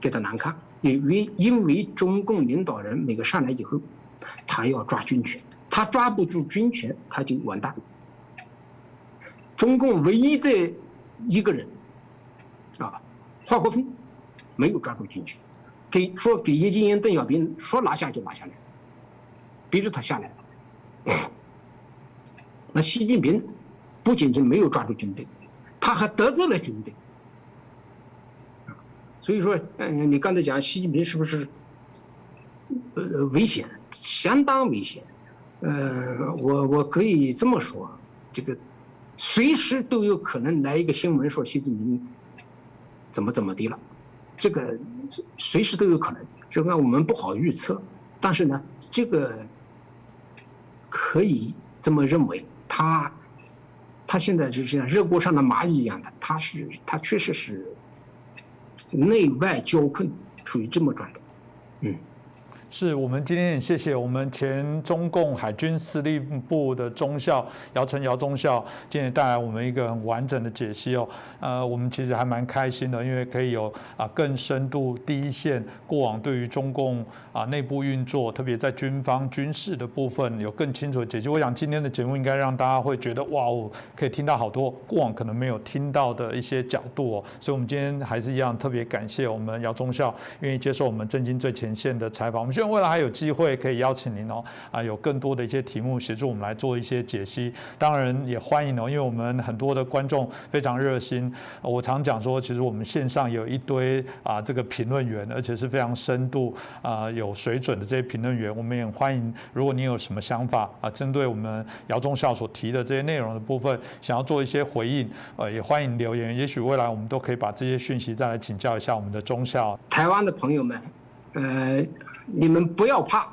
给他难看，因为因为中共领导人每个上来以后，他要抓军权，他抓不住军权，他就完蛋。中共唯一的一个人，啊，华国锋，没有抓住军权，给说给叶剑英、邓小平说拿下就拿下来，逼着他下来了。那习近平不仅仅没有抓住军队。他还得罪了军队。所以说，嗯，你刚才讲习近平是不是呃危险？相当危险。呃，我我可以这么说，这个随时都有可能来一个新闻说习近平怎么怎么的了，这个随时都有可能。这个我们不好预测，但是呢，这个可以这么认为，他他现在就像热锅上的蚂蚁一样的，他是他确实是内外交困，处于这么状态，嗯。是我们今天也谢谢我们前中共海军司令部的中校姚晨姚中校，今天带来我们一个很完整的解析哦。呃，我们其实还蛮开心的，因为可以有啊更深度第一线过往对于中共啊内部运作，特别在军方军事的部分有更清楚的解析。我想今天的节目应该让大家会觉得哇哦，可以听到好多过往可能没有听到的一些角度哦。所以，我们今天还是一样特别感谢我们姚中校愿意接受我们震惊最前线的采访。我们希望。未来还有机会可以邀请您哦，啊，有更多的一些题目协助我们来做一些解析。当然也欢迎哦，因为我们很多的观众非常热心。我常讲说，其实我们线上有一堆啊这个评论员，而且是非常深度啊有水准的这些评论员。我们也欢迎，如果你有什么想法啊，针对我们姚中校所提的这些内容的部分，想要做一些回应，呃，也欢迎留言。也许未来我们都可以把这些讯息再来请教一下我们的中校。台湾的朋友们。呃，你们不要怕，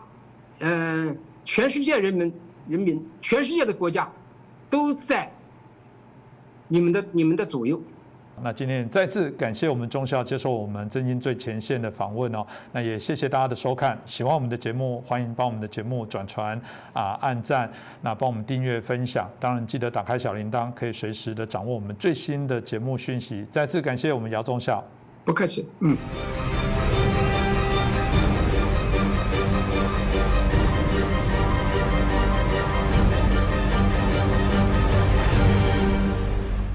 嗯，全世界人民、人民，全世界的国家，都在你们的、你们的左右。那今天再次感谢我们中校接受我们震惊最前线的访问哦。那也谢谢大家的收看，喜欢我们的节目，欢迎帮我们的节目转传啊、按赞，那帮我们订阅、分享。当然记得打开小铃铛，可以随时的掌握我们最新的节目讯息。再次感谢我们姚中校，不客气，嗯。